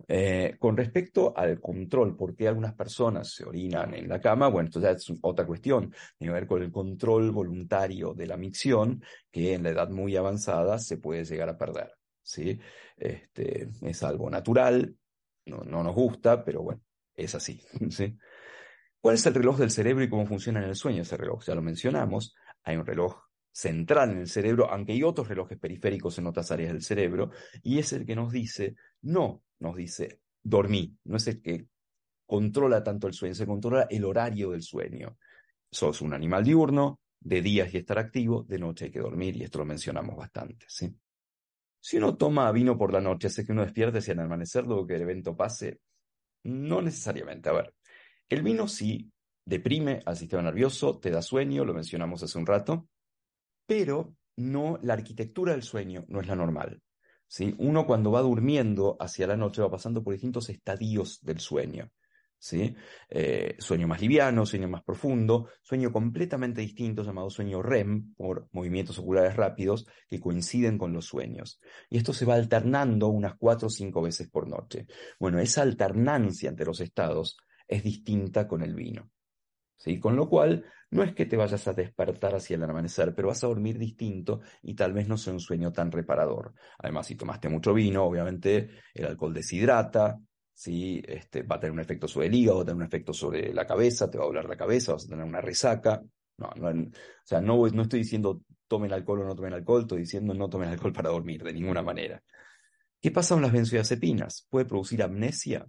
Eh, con respecto al control, ¿por qué algunas personas se orinan en la cama? Bueno, esto ya es otra cuestión. Tiene que ver con el control voluntario de la micción, que en la edad muy avanzada se puede llegar a perder. ¿sí? Este, es algo natural, no, no nos gusta, pero bueno, es así. ¿sí? ¿Cuál es el reloj del cerebro y cómo funciona en el sueño ese reloj? Ya lo mencionamos, hay un reloj central en el cerebro, aunque hay otros relojes periféricos en otras áreas del cerebro, y es el que nos dice, no, nos dice, dormí, no es el que controla tanto el sueño, se controla el horario del sueño. Sos un animal diurno, de día hay que estar activo, de noche hay que dormir, y esto lo mencionamos bastante, ¿sí? Si uno toma vino por la noche, hace que uno despierte y al amanecer luego que el evento pase, no necesariamente. A ver, el vino sí deprime al sistema nervioso, te da sueño, lo mencionamos hace un rato, pero no, la arquitectura del sueño no es la normal. ¿Sí? Uno cuando va durmiendo hacia la noche va pasando por distintos estadios del sueño. ¿sí? Eh, sueño más liviano, sueño más profundo, sueño completamente distinto llamado sueño REM, por movimientos oculares rápidos que coinciden con los sueños. Y esto se va alternando unas cuatro o cinco veces por noche. Bueno, esa alternancia entre los estados es distinta con el vino. ¿Sí? Con lo cual, no es que te vayas a despertar hacia el amanecer, pero vas a dormir distinto y tal vez no sea un sueño tan reparador. Además, si tomaste mucho vino, obviamente el alcohol deshidrata, ¿sí? este, va a tener un efecto sobre el hígado, va a tener un efecto sobre la cabeza, te va a doler la cabeza, vas a tener una resaca. No, o sea, no, no estoy diciendo tomen alcohol o no tomen alcohol, estoy diciendo no tomen alcohol para dormir, de ninguna manera. ¿Qué pasa con las benzodiazepinas? ¿Puede producir amnesia?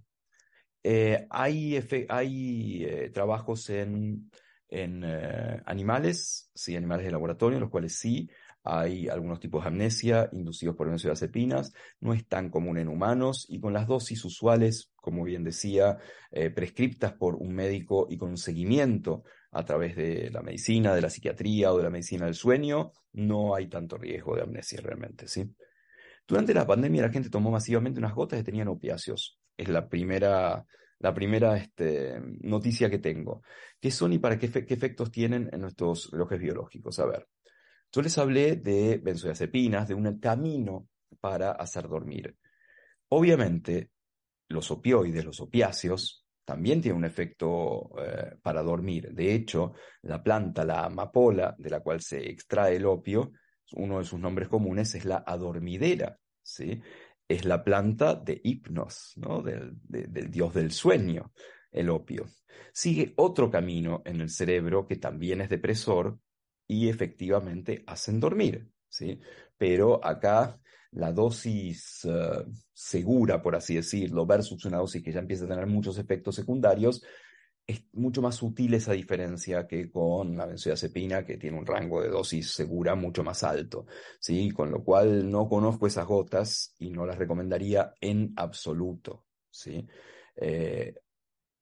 Eh, hay eh, trabajos en, eh, animales, sí, animales de laboratorio, en los cuales sí hay algunos tipos de amnesia inducidos por benzodiazepinas, no es tan común en humanos y con las dosis usuales, como bien decía, prescriptas por un médico y con seguimiento a través de la medicina, de la psiquiatría o de la medicina del sueño, no hay tanto riesgo de amnesia realmente, ¿sí? Durante la pandemia la gente tomó masivamente unas gotas que tenían opiáceos. Es la primera, la primera este, noticia que tengo. ¿Qué son y para qué, efectos tienen en nuestros relojes biológicos? A ver, yo les hablé de benzodiazepinas, de un camino para hacer dormir. Obviamente, los opioides, los opiáceos, también tienen un efecto eh, para dormir. De hecho, la planta, la amapola, de la cual se extrae el opio, uno de sus nombres comunes es la adormidera, ¿sí? Es la planta de hipnos, ¿no? Del, dios del sueño. el opio. Sigue otro camino en el cerebro que también es depresor y efectivamente hacen dormir, ¿sí? Pero acá la dosis eh, segura, por así decirlo, versus una dosis que ya empieza a tener muchos efectos secundarios, es mucho más sutil esa diferencia que con la benzodiazepina, que tiene un rango de dosis segura mucho más alto, ¿sí? Con lo cual no conozco esas gotas y no las recomendaría en absoluto, ¿sí? Eh,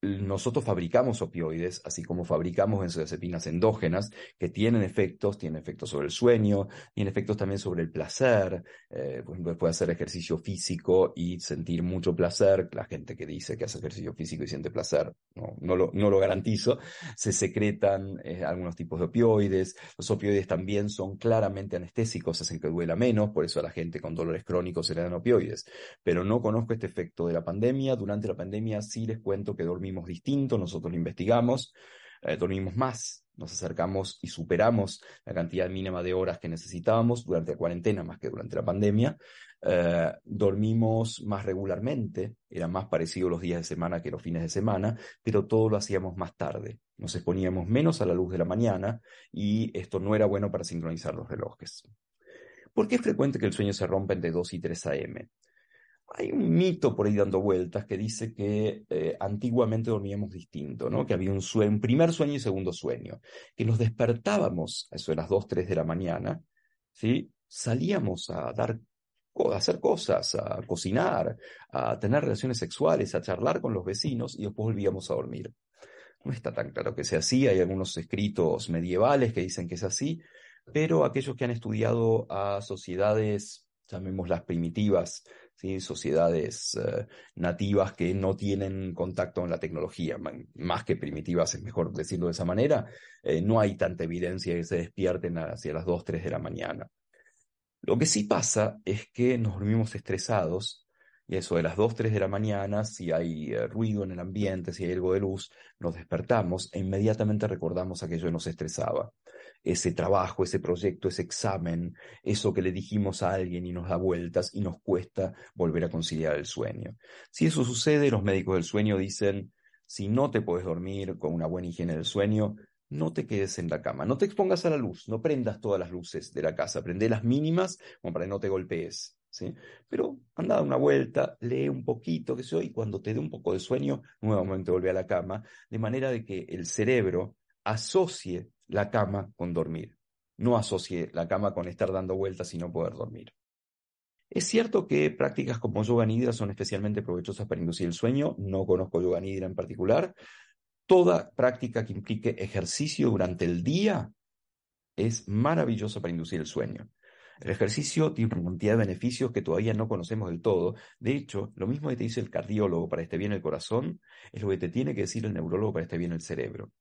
nosotros fabricamos opioides, así como fabricamos benzodiazepinas endógenas, que tienen efectos, tienen efectos sobre el sueño, tienen efectos también sobre el placer. Eh, por ejemplo, puede hacer ejercicio físico y sentir mucho placer. La gente que dice que hace ejercicio físico y siente placer, no, no, lo, no lo garantizo. Se secretan eh, algunos tipos de opioides. Los opioides también son claramente anestésicos, hacen que duela menos, por eso a la gente con dolores crónicos se le dan opioides. Pero no conozco este efecto de la pandemia. Durante la pandemia sí les cuento que dormí dormimos distinto, nosotros lo investigamos, eh, dormimos más, nos acercamos y superamos la cantidad mínima de horas que necesitábamos durante la cuarentena más que durante la pandemia. Eh, dormimos más regularmente, eran más parecidos los días de semana que los fines de semana, pero todo lo hacíamos más tarde. Nos exponíamos menos a la luz de la mañana y esto no era bueno para sincronizar los relojes. ¿Por qué es frecuente que el sueño se rompa entre 2 y 3 a.m.? Hay un mito por ahí dando vueltas que dice que eh, antiguamente dormíamos distinto, ¿no? Que había un, sueño, primer sueño y segundo sueño, que nos despertábamos a eso de las 2, 3 de la mañana, ¿sí? Salíamos a dar a hacer cosas, a cocinar, a tener relaciones sexuales, a charlar con los vecinos y después volvíamos a dormir. No está tan claro que sea así, hay algunos escritos medievales que dicen que es así, pero aquellos que han estudiado a sociedades, llamémoslas primitivas, sociedades eh, nativas que no tienen contacto con la tecnología, más que primitivas, es mejor decirlo de esa manera, eh, no hay tanta evidencia de que se despierten hacia las 2, 3 de la mañana. Lo que sí pasa es que nos dormimos estresados y eso de las 2, 3 de la mañana, si hay eh, ruido en el ambiente, si hay algo de luz, nos despertamos e inmediatamente recordamos aquello que nos estresaba. Ese trabajo, ese proyecto, ese examen, eso que le dijimos a alguien y nos da vueltas y nos cuesta volver a conciliar el sueño. Si eso sucede, los médicos del sueño dicen, si no te puedes dormir con una buena higiene del sueño, no te quedes en la cama, no te expongas a la luz, no prendas todas las luces de la casa, prende las mínimas como para que no te golpees. ¿sí? Pero anda una vuelta, lee un poquito, que sé y cuando te dé un poco de sueño, nuevamente vuelve a la cama, de manera de que el cerebro asocie la cama con dormir, no asocie la cama con estar dando vueltas y no poder dormir. Es cierto que prácticas como yoga nidra son especialmente provechosas para inducir el sueño, no conozco yoga nidra en particular. Toda práctica que implique ejercicio durante el día es maravillosa para inducir el sueño. El ejercicio tiene una cantidad de beneficios que todavía no conocemos del todo. De hecho, lo mismo que te dice el cardiólogo para esté bien el corazón, es lo que te tiene que decir el neurólogo para esté bien el cerebro.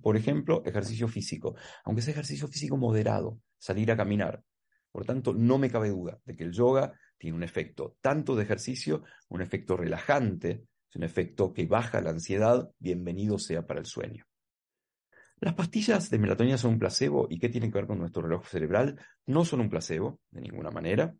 Por ejemplo, ejercicio físico. Aunque sea ejercicio físico moderado, salir a caminar. Por tanto, no me cabe duda de que el yoga tiene un efecto tanto de ejercicio, un efecto relajante, un efecto que baja la ansiedad, bienvenido sea para el sueño. Las pastillas de melatonina son un placebo y qué tienen que ver con nuestro reloj cerebral? No son un placebo, de ninguna manera.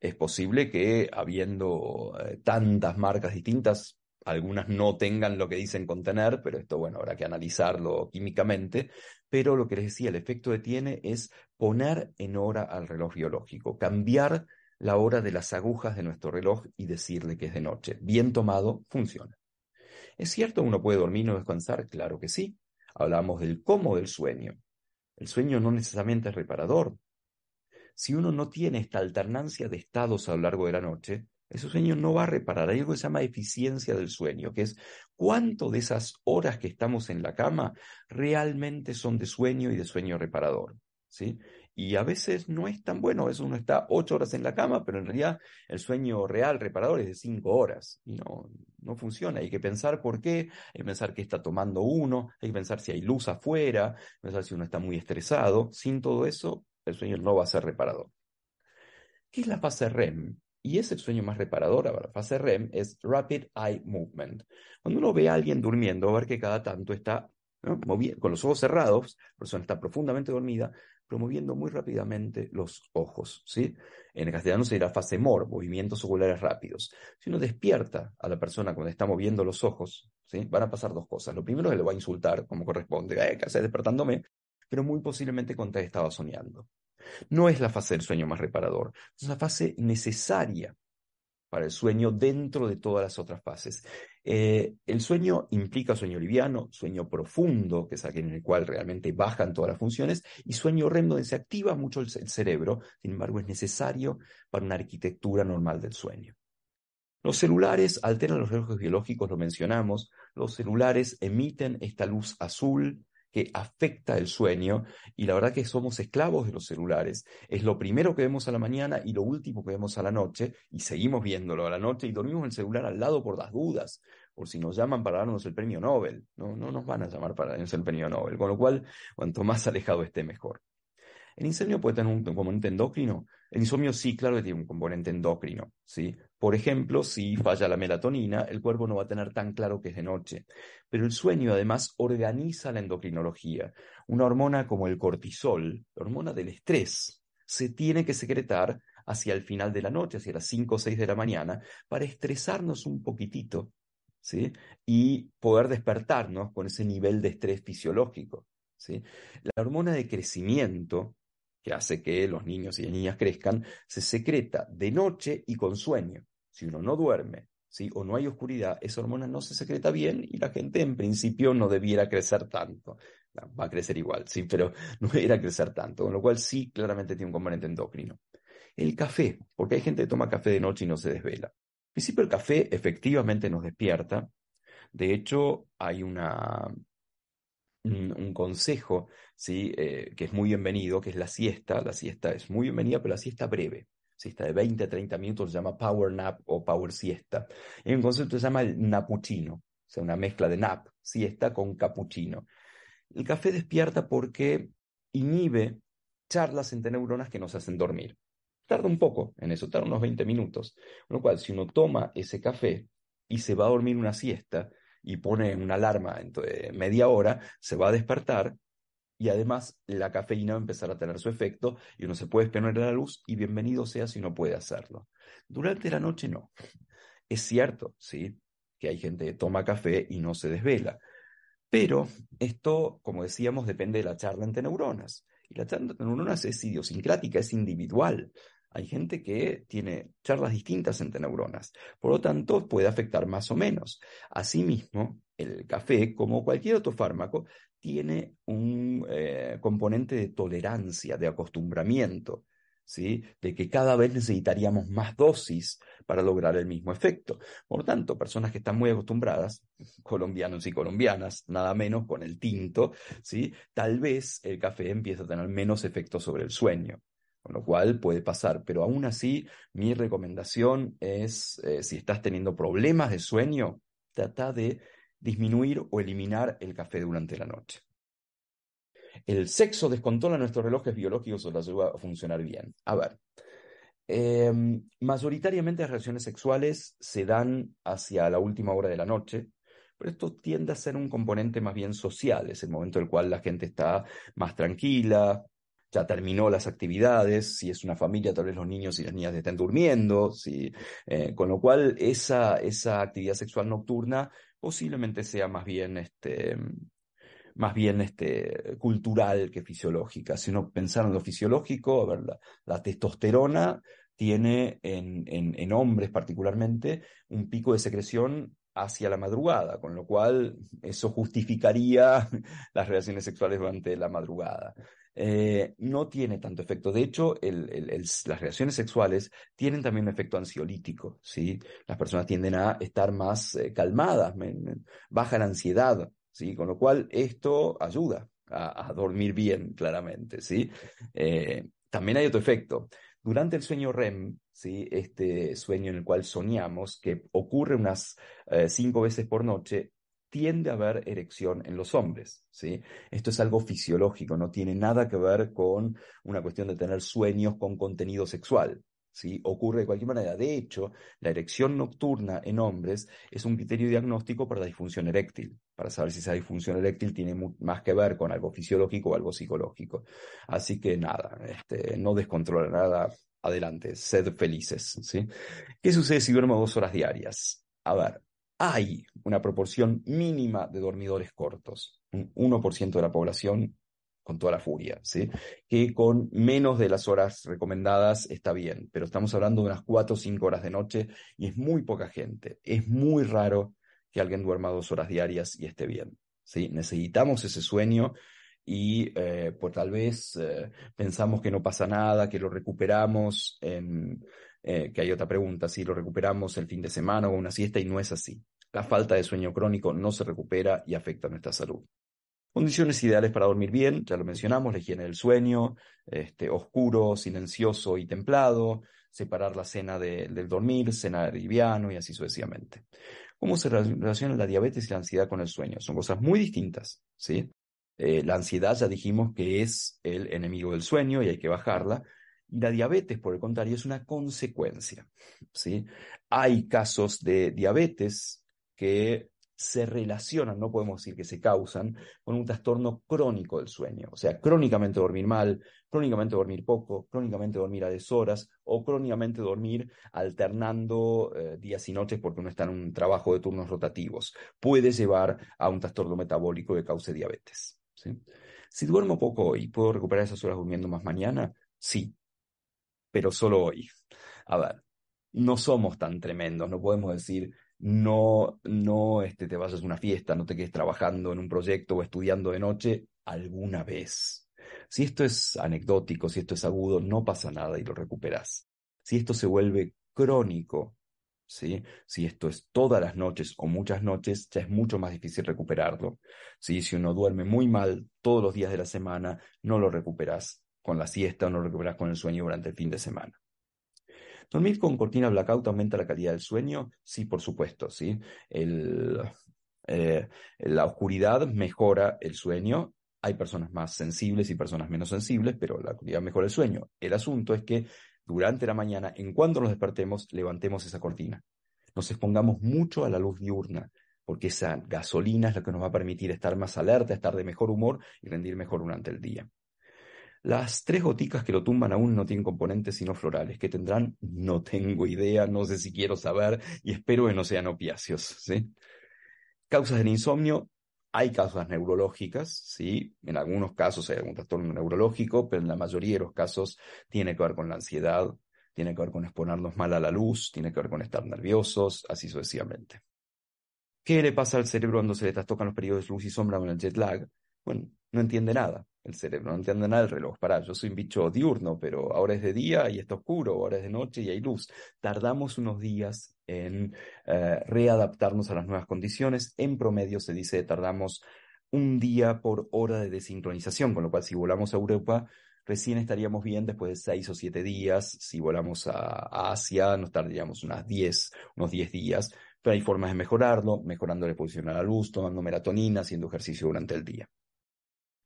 Es posible que habiendo eh, tantas marcas distintas, algunas no tengan lo que dicen contener, pero esto, bueno, habrá que analizarlo químicamente. Pero lo que les decía, el efecto que tiene es poner en hora al reloj biológico, cambiar la hora de las agujas de nuestro reloj y decirle que es de noche. Bien tomado, funciona. ¿Es cierto uno puede dormir y no descansar? Claro que sí. Hablamos del cómo del sueño. El sueño no necesariamente es reparador. Si uno no tiene esta alternancia de estados a lo largo de la noche, ese sueño no va a reparar. Hay algo que se llama eficiencia del sueño, que es cuánto de esas horas que estamos en la cama realmente son de sueño y de sueño reparador. ¿sí? Y a veces no es tan bueno, a veces uno está ocho horas en la cama, pero en realidad el sueño real reparador es de cinco horas y no, no funciona. Hay que pensar por qué, hay que pensar qué está tomando uno, hay que pensar si hay luz afuera, hay que pensar si uno está muy estresado. Sin todo eso, el sueño no va a ser reparador. ¿Qué es la fase REM? Y es el sueño más reparador. la fase REM es Rapid Eye Movement. Cuando uno ve a alguien durmiendo, a ver que cada tanto está con los ojos cerrados, la persona está profundamente dormida, promoviendo muy rápidamente los ojos. ¿sí? En el castellano se dirá fase MOR, movimientos oculares rápidos. Si uno despierta a la persona cuando está moviendo los ojos, ¿sí? Van a pasar dos cosas. Lo primero es que le va a insultar como corresponde, eh, ¿qué haces despertándome? Pero muy posiblemente conté estaba soñando. No es la fase del sueño más reparador, es una fase necesaria para el sueño dentro de todas las otras fases. Eh, el sueño implica sueño liviano, sueño profundo, que es aquel en el cual realmente bajan todas las funciones, y sueño REM donde se activa mucho el, el cerebro, sin embargo es necesario para una arquitectura normal del sueño. Los celulares alteran los relojes biológicos, lo mencionamos. Los celulares emiten esta luz azul que afecta el sueño y la verdad que somos esclavos de los celulares. Es lo primero que vemos a la mañana y lo último que vemos a la noche y seguimos viéndolo a la noche y dormimos el celular al lado por las dudas, por si nos llaman para darnos el premio Nobel. No, no nos van a llamar para darnos el premio Nobel, con lo cual cuanto más alejado esté mejor. El insomnio puede tener un componente endocrino. El insomnio sí, claro que tiene un componente endocrino, ¿sí? Por ejemplo, si falla la melatonina, el cuerpo no va a tener tan claro que es de noche. Pero el sueño además organiza la endocrinología. Una hormona como el cortisol, la hormona del estrés, se tiene que secretar hacia el final de la noche, hacia las 5 o 6 de la mañana, para estresarnos un poquitito, ¿sí? Y poder despertarnos con ese nivel de estrés fisiológico, ¿sí? La hormona de crecimiento que hace que los niños y las niñas crezcan, se secreta de noche y con sueño. Si uno no duerme, ¿sí? o no hay oscuridad, esa hormona no se secreta bien y la gente en principio no debiera crecer tanto. Va a crecer igual, sí, pero no debiera crecer tanto, con lo cual sí claramente tiene un componente endocrino. El café, porque hay gente que toma café de noche y no se desvela. En principio el café efectivamente nos despierta. De hecho, hay una, un, consejo, ¿sí? Eh, que es muy bienvenido, que es la siesta. La siesta es muy bienvenida, pero la siesta breve. Siesta de 20 a 30 minutos se llama power nap o power siesta. Hay un concepto se llama el napuchino, o sea, una mezcla de nap, siesta con cappuccino. El café despierta porque inhibe charlas entre neuronas que nos hacen dormir. Tarda un poco en eso, tarda unos 20 minutos. Con lo cual, si uno toma ese café y se va a dormir una siesta, y pone una alarma en media hora, se va a despertar y además la cafeína va a empezar a tener su efecto y uno se puede exponer a la luz y bienvenido sea si uno puede hacerlo. Durante la noche no. Es cierto, sí, que hay gente que toma café y no se desvela. Pero esto, como decíamos, depende de la charla entre neuronas. Y la charla entre neuronas es idiosincrática, es individual. Hay gente que tiene charlas distintas entre neuronas, por lo tanto puede afectar más o menos. Asimismo, el café, como cualquier otro fármaco, tiene un eh, componente de tolerancia, de acostumbramiento, ¿sí? de que cada vez necesitaríamos más dosis para lograr el mismo efecto. Por lo tanto, personas que están muy acostumbradas, colombianos y colombianas, nada menos con el tinto, ¿sí? tal vez el café empiece a tener menos efecto sobre el sueño con lo cual puede pasar. Pero aún así, mi recomendación es, eh, si estás teniendo problemas de sueño, trata de disminuir o eliminar el café durante la noche. El sexo descontrola nuestros relojes biológicos o los ayuda a funcionar bien. A ver, em, mayoritariamente las relaciones sexuales se dan hacia la última hora de la noche, pero esto tiende a ser un componente más bien social, es el momento en el cual la gente está más tranquila, ya terminó las actividades, si es una familia, tal vez los niños y las niñas estén durmiendo, eh, con lo cual esa, esa actividad sexual nocturna posiblemente sea más bien, este, más bien este, cultural que fisiológica. Si uno pensara en lo fisiológico, la, testosterona tiene en, en, hombres particularmente un pico de secreción hacia la madrugada, con lo cual eso justificaría las relaciones sexuales durante la madrugada. Eh, no tiene tanto efecto. De hecho, las reacciones sexuales tienen también un efecto ansiolítico, ¿sí? Las personas tienden a estar más eh, calmadas, baja la ansiedad, ¿sí? Con lo cual esto ayuda a, dormir bien, claramente, ¿sí? Eh, también hay otro efecto. Durante el sueño REM, ¿sí? este sueño en el cual soñamos, que ocurre unas cinco veces por noche, tiende a haber erección en los hombres, ¿sí? Esto es algo fisiológico, no tiene nada que ver con una cuestión de tener sueños con contenido sexual, ¿sí? Ocurre de cualquier manera. De hecho, la erección nocturna en hombres es un criterio diagnóstico para la disfunción eréctil, para saber si esa disfunción eréctil tiene más que ver con algo fisiológico o algo psicológico. Así que nada, este, no descontrola nada. Adelante, sed felices, ¿sí? ¿Qué sucede si duermo dos horas diarias? A ver, hay una proporción mínima de dormidores cortos, un 1% de la población con toda la furia, que con menos de las horas recomendadas está bien, pero estamos hablando de unas 4 o 5 horas de noche y es muy poca gente. Es muy raro que alguien duerma dos horas diarias y esté bien. ¿sí? Necesitamos ese sueño y eh, pues tal vez eh, pensamos que no pasa nada, que lo recuperamos, en, eh, que hay otra pregunta, si lo recuperamos el fin de semana o una siesta y no es así. La falta de sueño crónico no se recupera y afecta nuestra salud. Condiciones ideales para dormir bien, ya lo mencionamos, la higiene del sueño, este, oscuro, silencioso y templado, separar la cena del dormir, cenar liviano y así sucesivamente. ¿Cómo se relaciona la diabetes y la ansiedad con el sueño? Son cosas muy distintas, ¿sí? Eh, la ansiedad ya dijimos que es el enemigo del sueño y hay que bajarla. Y la diabetes, por el contrario, es una consecuencia. ¿sí? Hay casos de diabetes que se relacionan, no podemos decir que se causan, con un trastorno crónico del sueño. O sea, crónicamente dormir mal, crónicamente dormir poco, crónicamente dormir a deshoras o crónicamente dormir alternando eh, días y noches porque uno está en un trabajo de turnos rotativos. Puede llevar a un trastorno metabólico que cause diabetes. Si duermo poco hoy, ¿puedo recuperar esas horas durmiendo más mañana? Sí, pero solo hoy. A ver, no somos tan tremendos, no podemos decir, no, no este, te vayas a una fiesta, no te quedes trabajando en un proyecto o estudiando de noche alguna vez. Si esto es anecdótico, si esto es agudo, no pasa nada y lo recuperas. Si esto se vuelve crónico, ¿sí? Si esto es todas las noches o muchas noches, ya es mucho más difícil recuperarlo. ¿sí? Si uno duerme muy mal todos los días de la semana, no lo recuperas con la siesta o no recuperas con el sueño durante el fin de semana. ¿Dormir con cortina blackout aumenta la calidad del sueño? Sí, por supuesto, ¿sí? Eh, la oscuridad mejora el sueño. Hay personas más sensibles y personas menos sensibles, pero la oscuridad mejora el sueño. El asunto es que durante la mañana, en cuanto nos despertemos, levantemos esa cortina. Nos expongamos mucho a la luz diurna, porque esa gasolina es lo que nos va a permitir estar más alerta, estar de mejor humor y rendir mejor durante el día. Las tres goticas que lo tumban aún no tienen componentes sino florales. ¿Qué tendrán? No tengo idea, no sé si quiero saber y espero que no sean opiáceos. ¿sí? Causas del insomnio, hay causas neurológicas, ¿sí? En algunos casos hay algún trastorno neurológico, pero en la mayoría de los casos tiene que ver con la ansiedad, tiene que ver con exponernos mal a la luz, tiene que ver con estar nerviosos, así sucesivamente. ¿Qué le pasa al cerebro cuando se le trastocan los periodos de luz y sombra con el jet lag? Bueno, no entiende nada el cerebro, no entiende nada el reloj. Para, yo soy un bicho diurno, pero ahora es de día y está oscuro, ahora es de noche y hay luz. Tardamos unos días en eh, readaptarnos a las nuevas condiciones. En promedio se dice que tardamos un día por hora de desincronización, con lo cual si volamos a Europa, recién estaríamos bien después de seis o siete días. Si volamos a, Asia, nos tardaríamos diez, unos diez días. Pero hay formas de mejorarlo, mejorando la exposición a la luz, tomando melatonina, haciendo ejercicio durante el día.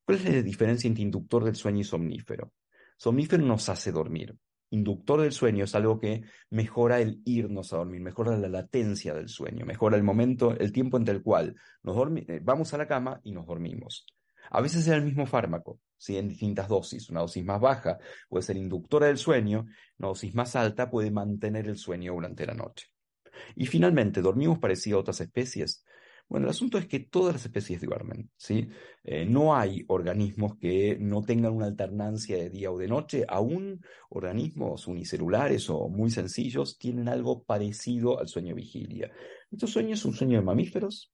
¿Cuál es la diferencia entre inductor del sueño y somnífero? Somnífero nos hace dormir. Inductor del sueño es algo que mejora el irnos a dormir, mejora la latencia del sueño, mejora el momento, el tiempo entre el cual nos eh, vamos a la cama y nos dormimos. A veces es el mismo fármaco, ¿sí? en distintas dosis. Una dosis más baja puede ser inductora del sueño, una dosis más alta puede mantener el sueño durante la noche. Y finalmente, ¿dormimos parecido a otras especies? Bueno, el asunto es que todas las especies duermen, ¿sí? Eh, no hay organismos que no tengan una alternancia de día o de noche, aún organismos unicelulares o muy sencillos tienen algo parecido al sueño vigilia. Estos sueños es un sueño de mamíferos,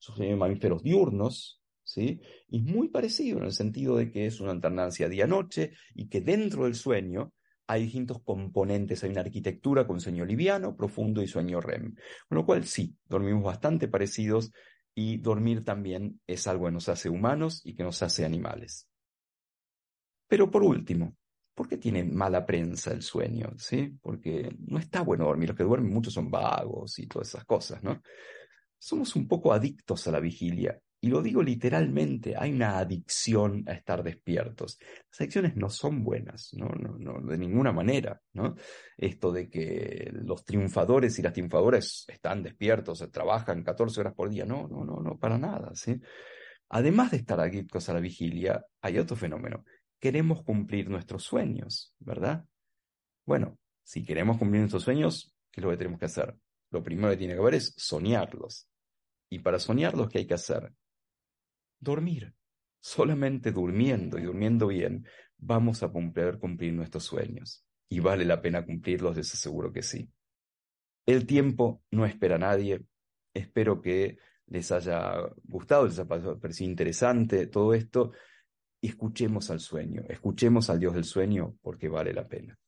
es un sueño de mamíferos diurnos, ¿sí? Y muy parecido en el sentido de que es una alternancia día-noche y que dentro del sueño hay distintos componentes, hay una arquitectura con sueño liviano, profundo y sueño REM. Con lo cual sí, dormimos bastante parecidos y dormir también es algo que nos hace humanos y que nos hace animales. Pero por último, ¿por qué tiene mala prensa el sueño? ¿Sí? Porque no está bueno dormir. Los que duermen mucho son vagos y todas esas cosas, ¿no? Somos un poco adictos a la vigilia y lo digo literalmente, hay una adicción a estar despiertos. Las adicciones no son buenas, no, no, no, de ninguna manera, ¿no? Esto de que los triunfadores y las triunfadoras están despiertos, trabajan 14 horas por día, no, no, no, no, para nada, ¿sí? Además de estar adictos a la vigilia, hay otro fenómeno. Queremos cumplir nuestros sueños, ¿verdad? Bueno, si queremos cumplir nuestros sueños, ¿qué es lo que tenemos que hacer? lo primero que tiene que haber es soñarlos. Y para soñarlos, ¿qué hay que hacer? Dormir. Solamente durmiendo y durmiendo bien vamos a poder cumplir nuestros sueños. Y vale la pena cumplirlos, les aseguro que sí. El tiempo no espera a nadie. Espero que les haya gustado, les haya parecido interesante todo esto. Escuchemos al sueño, escuchemos al Dios del sueño porque vale la pena.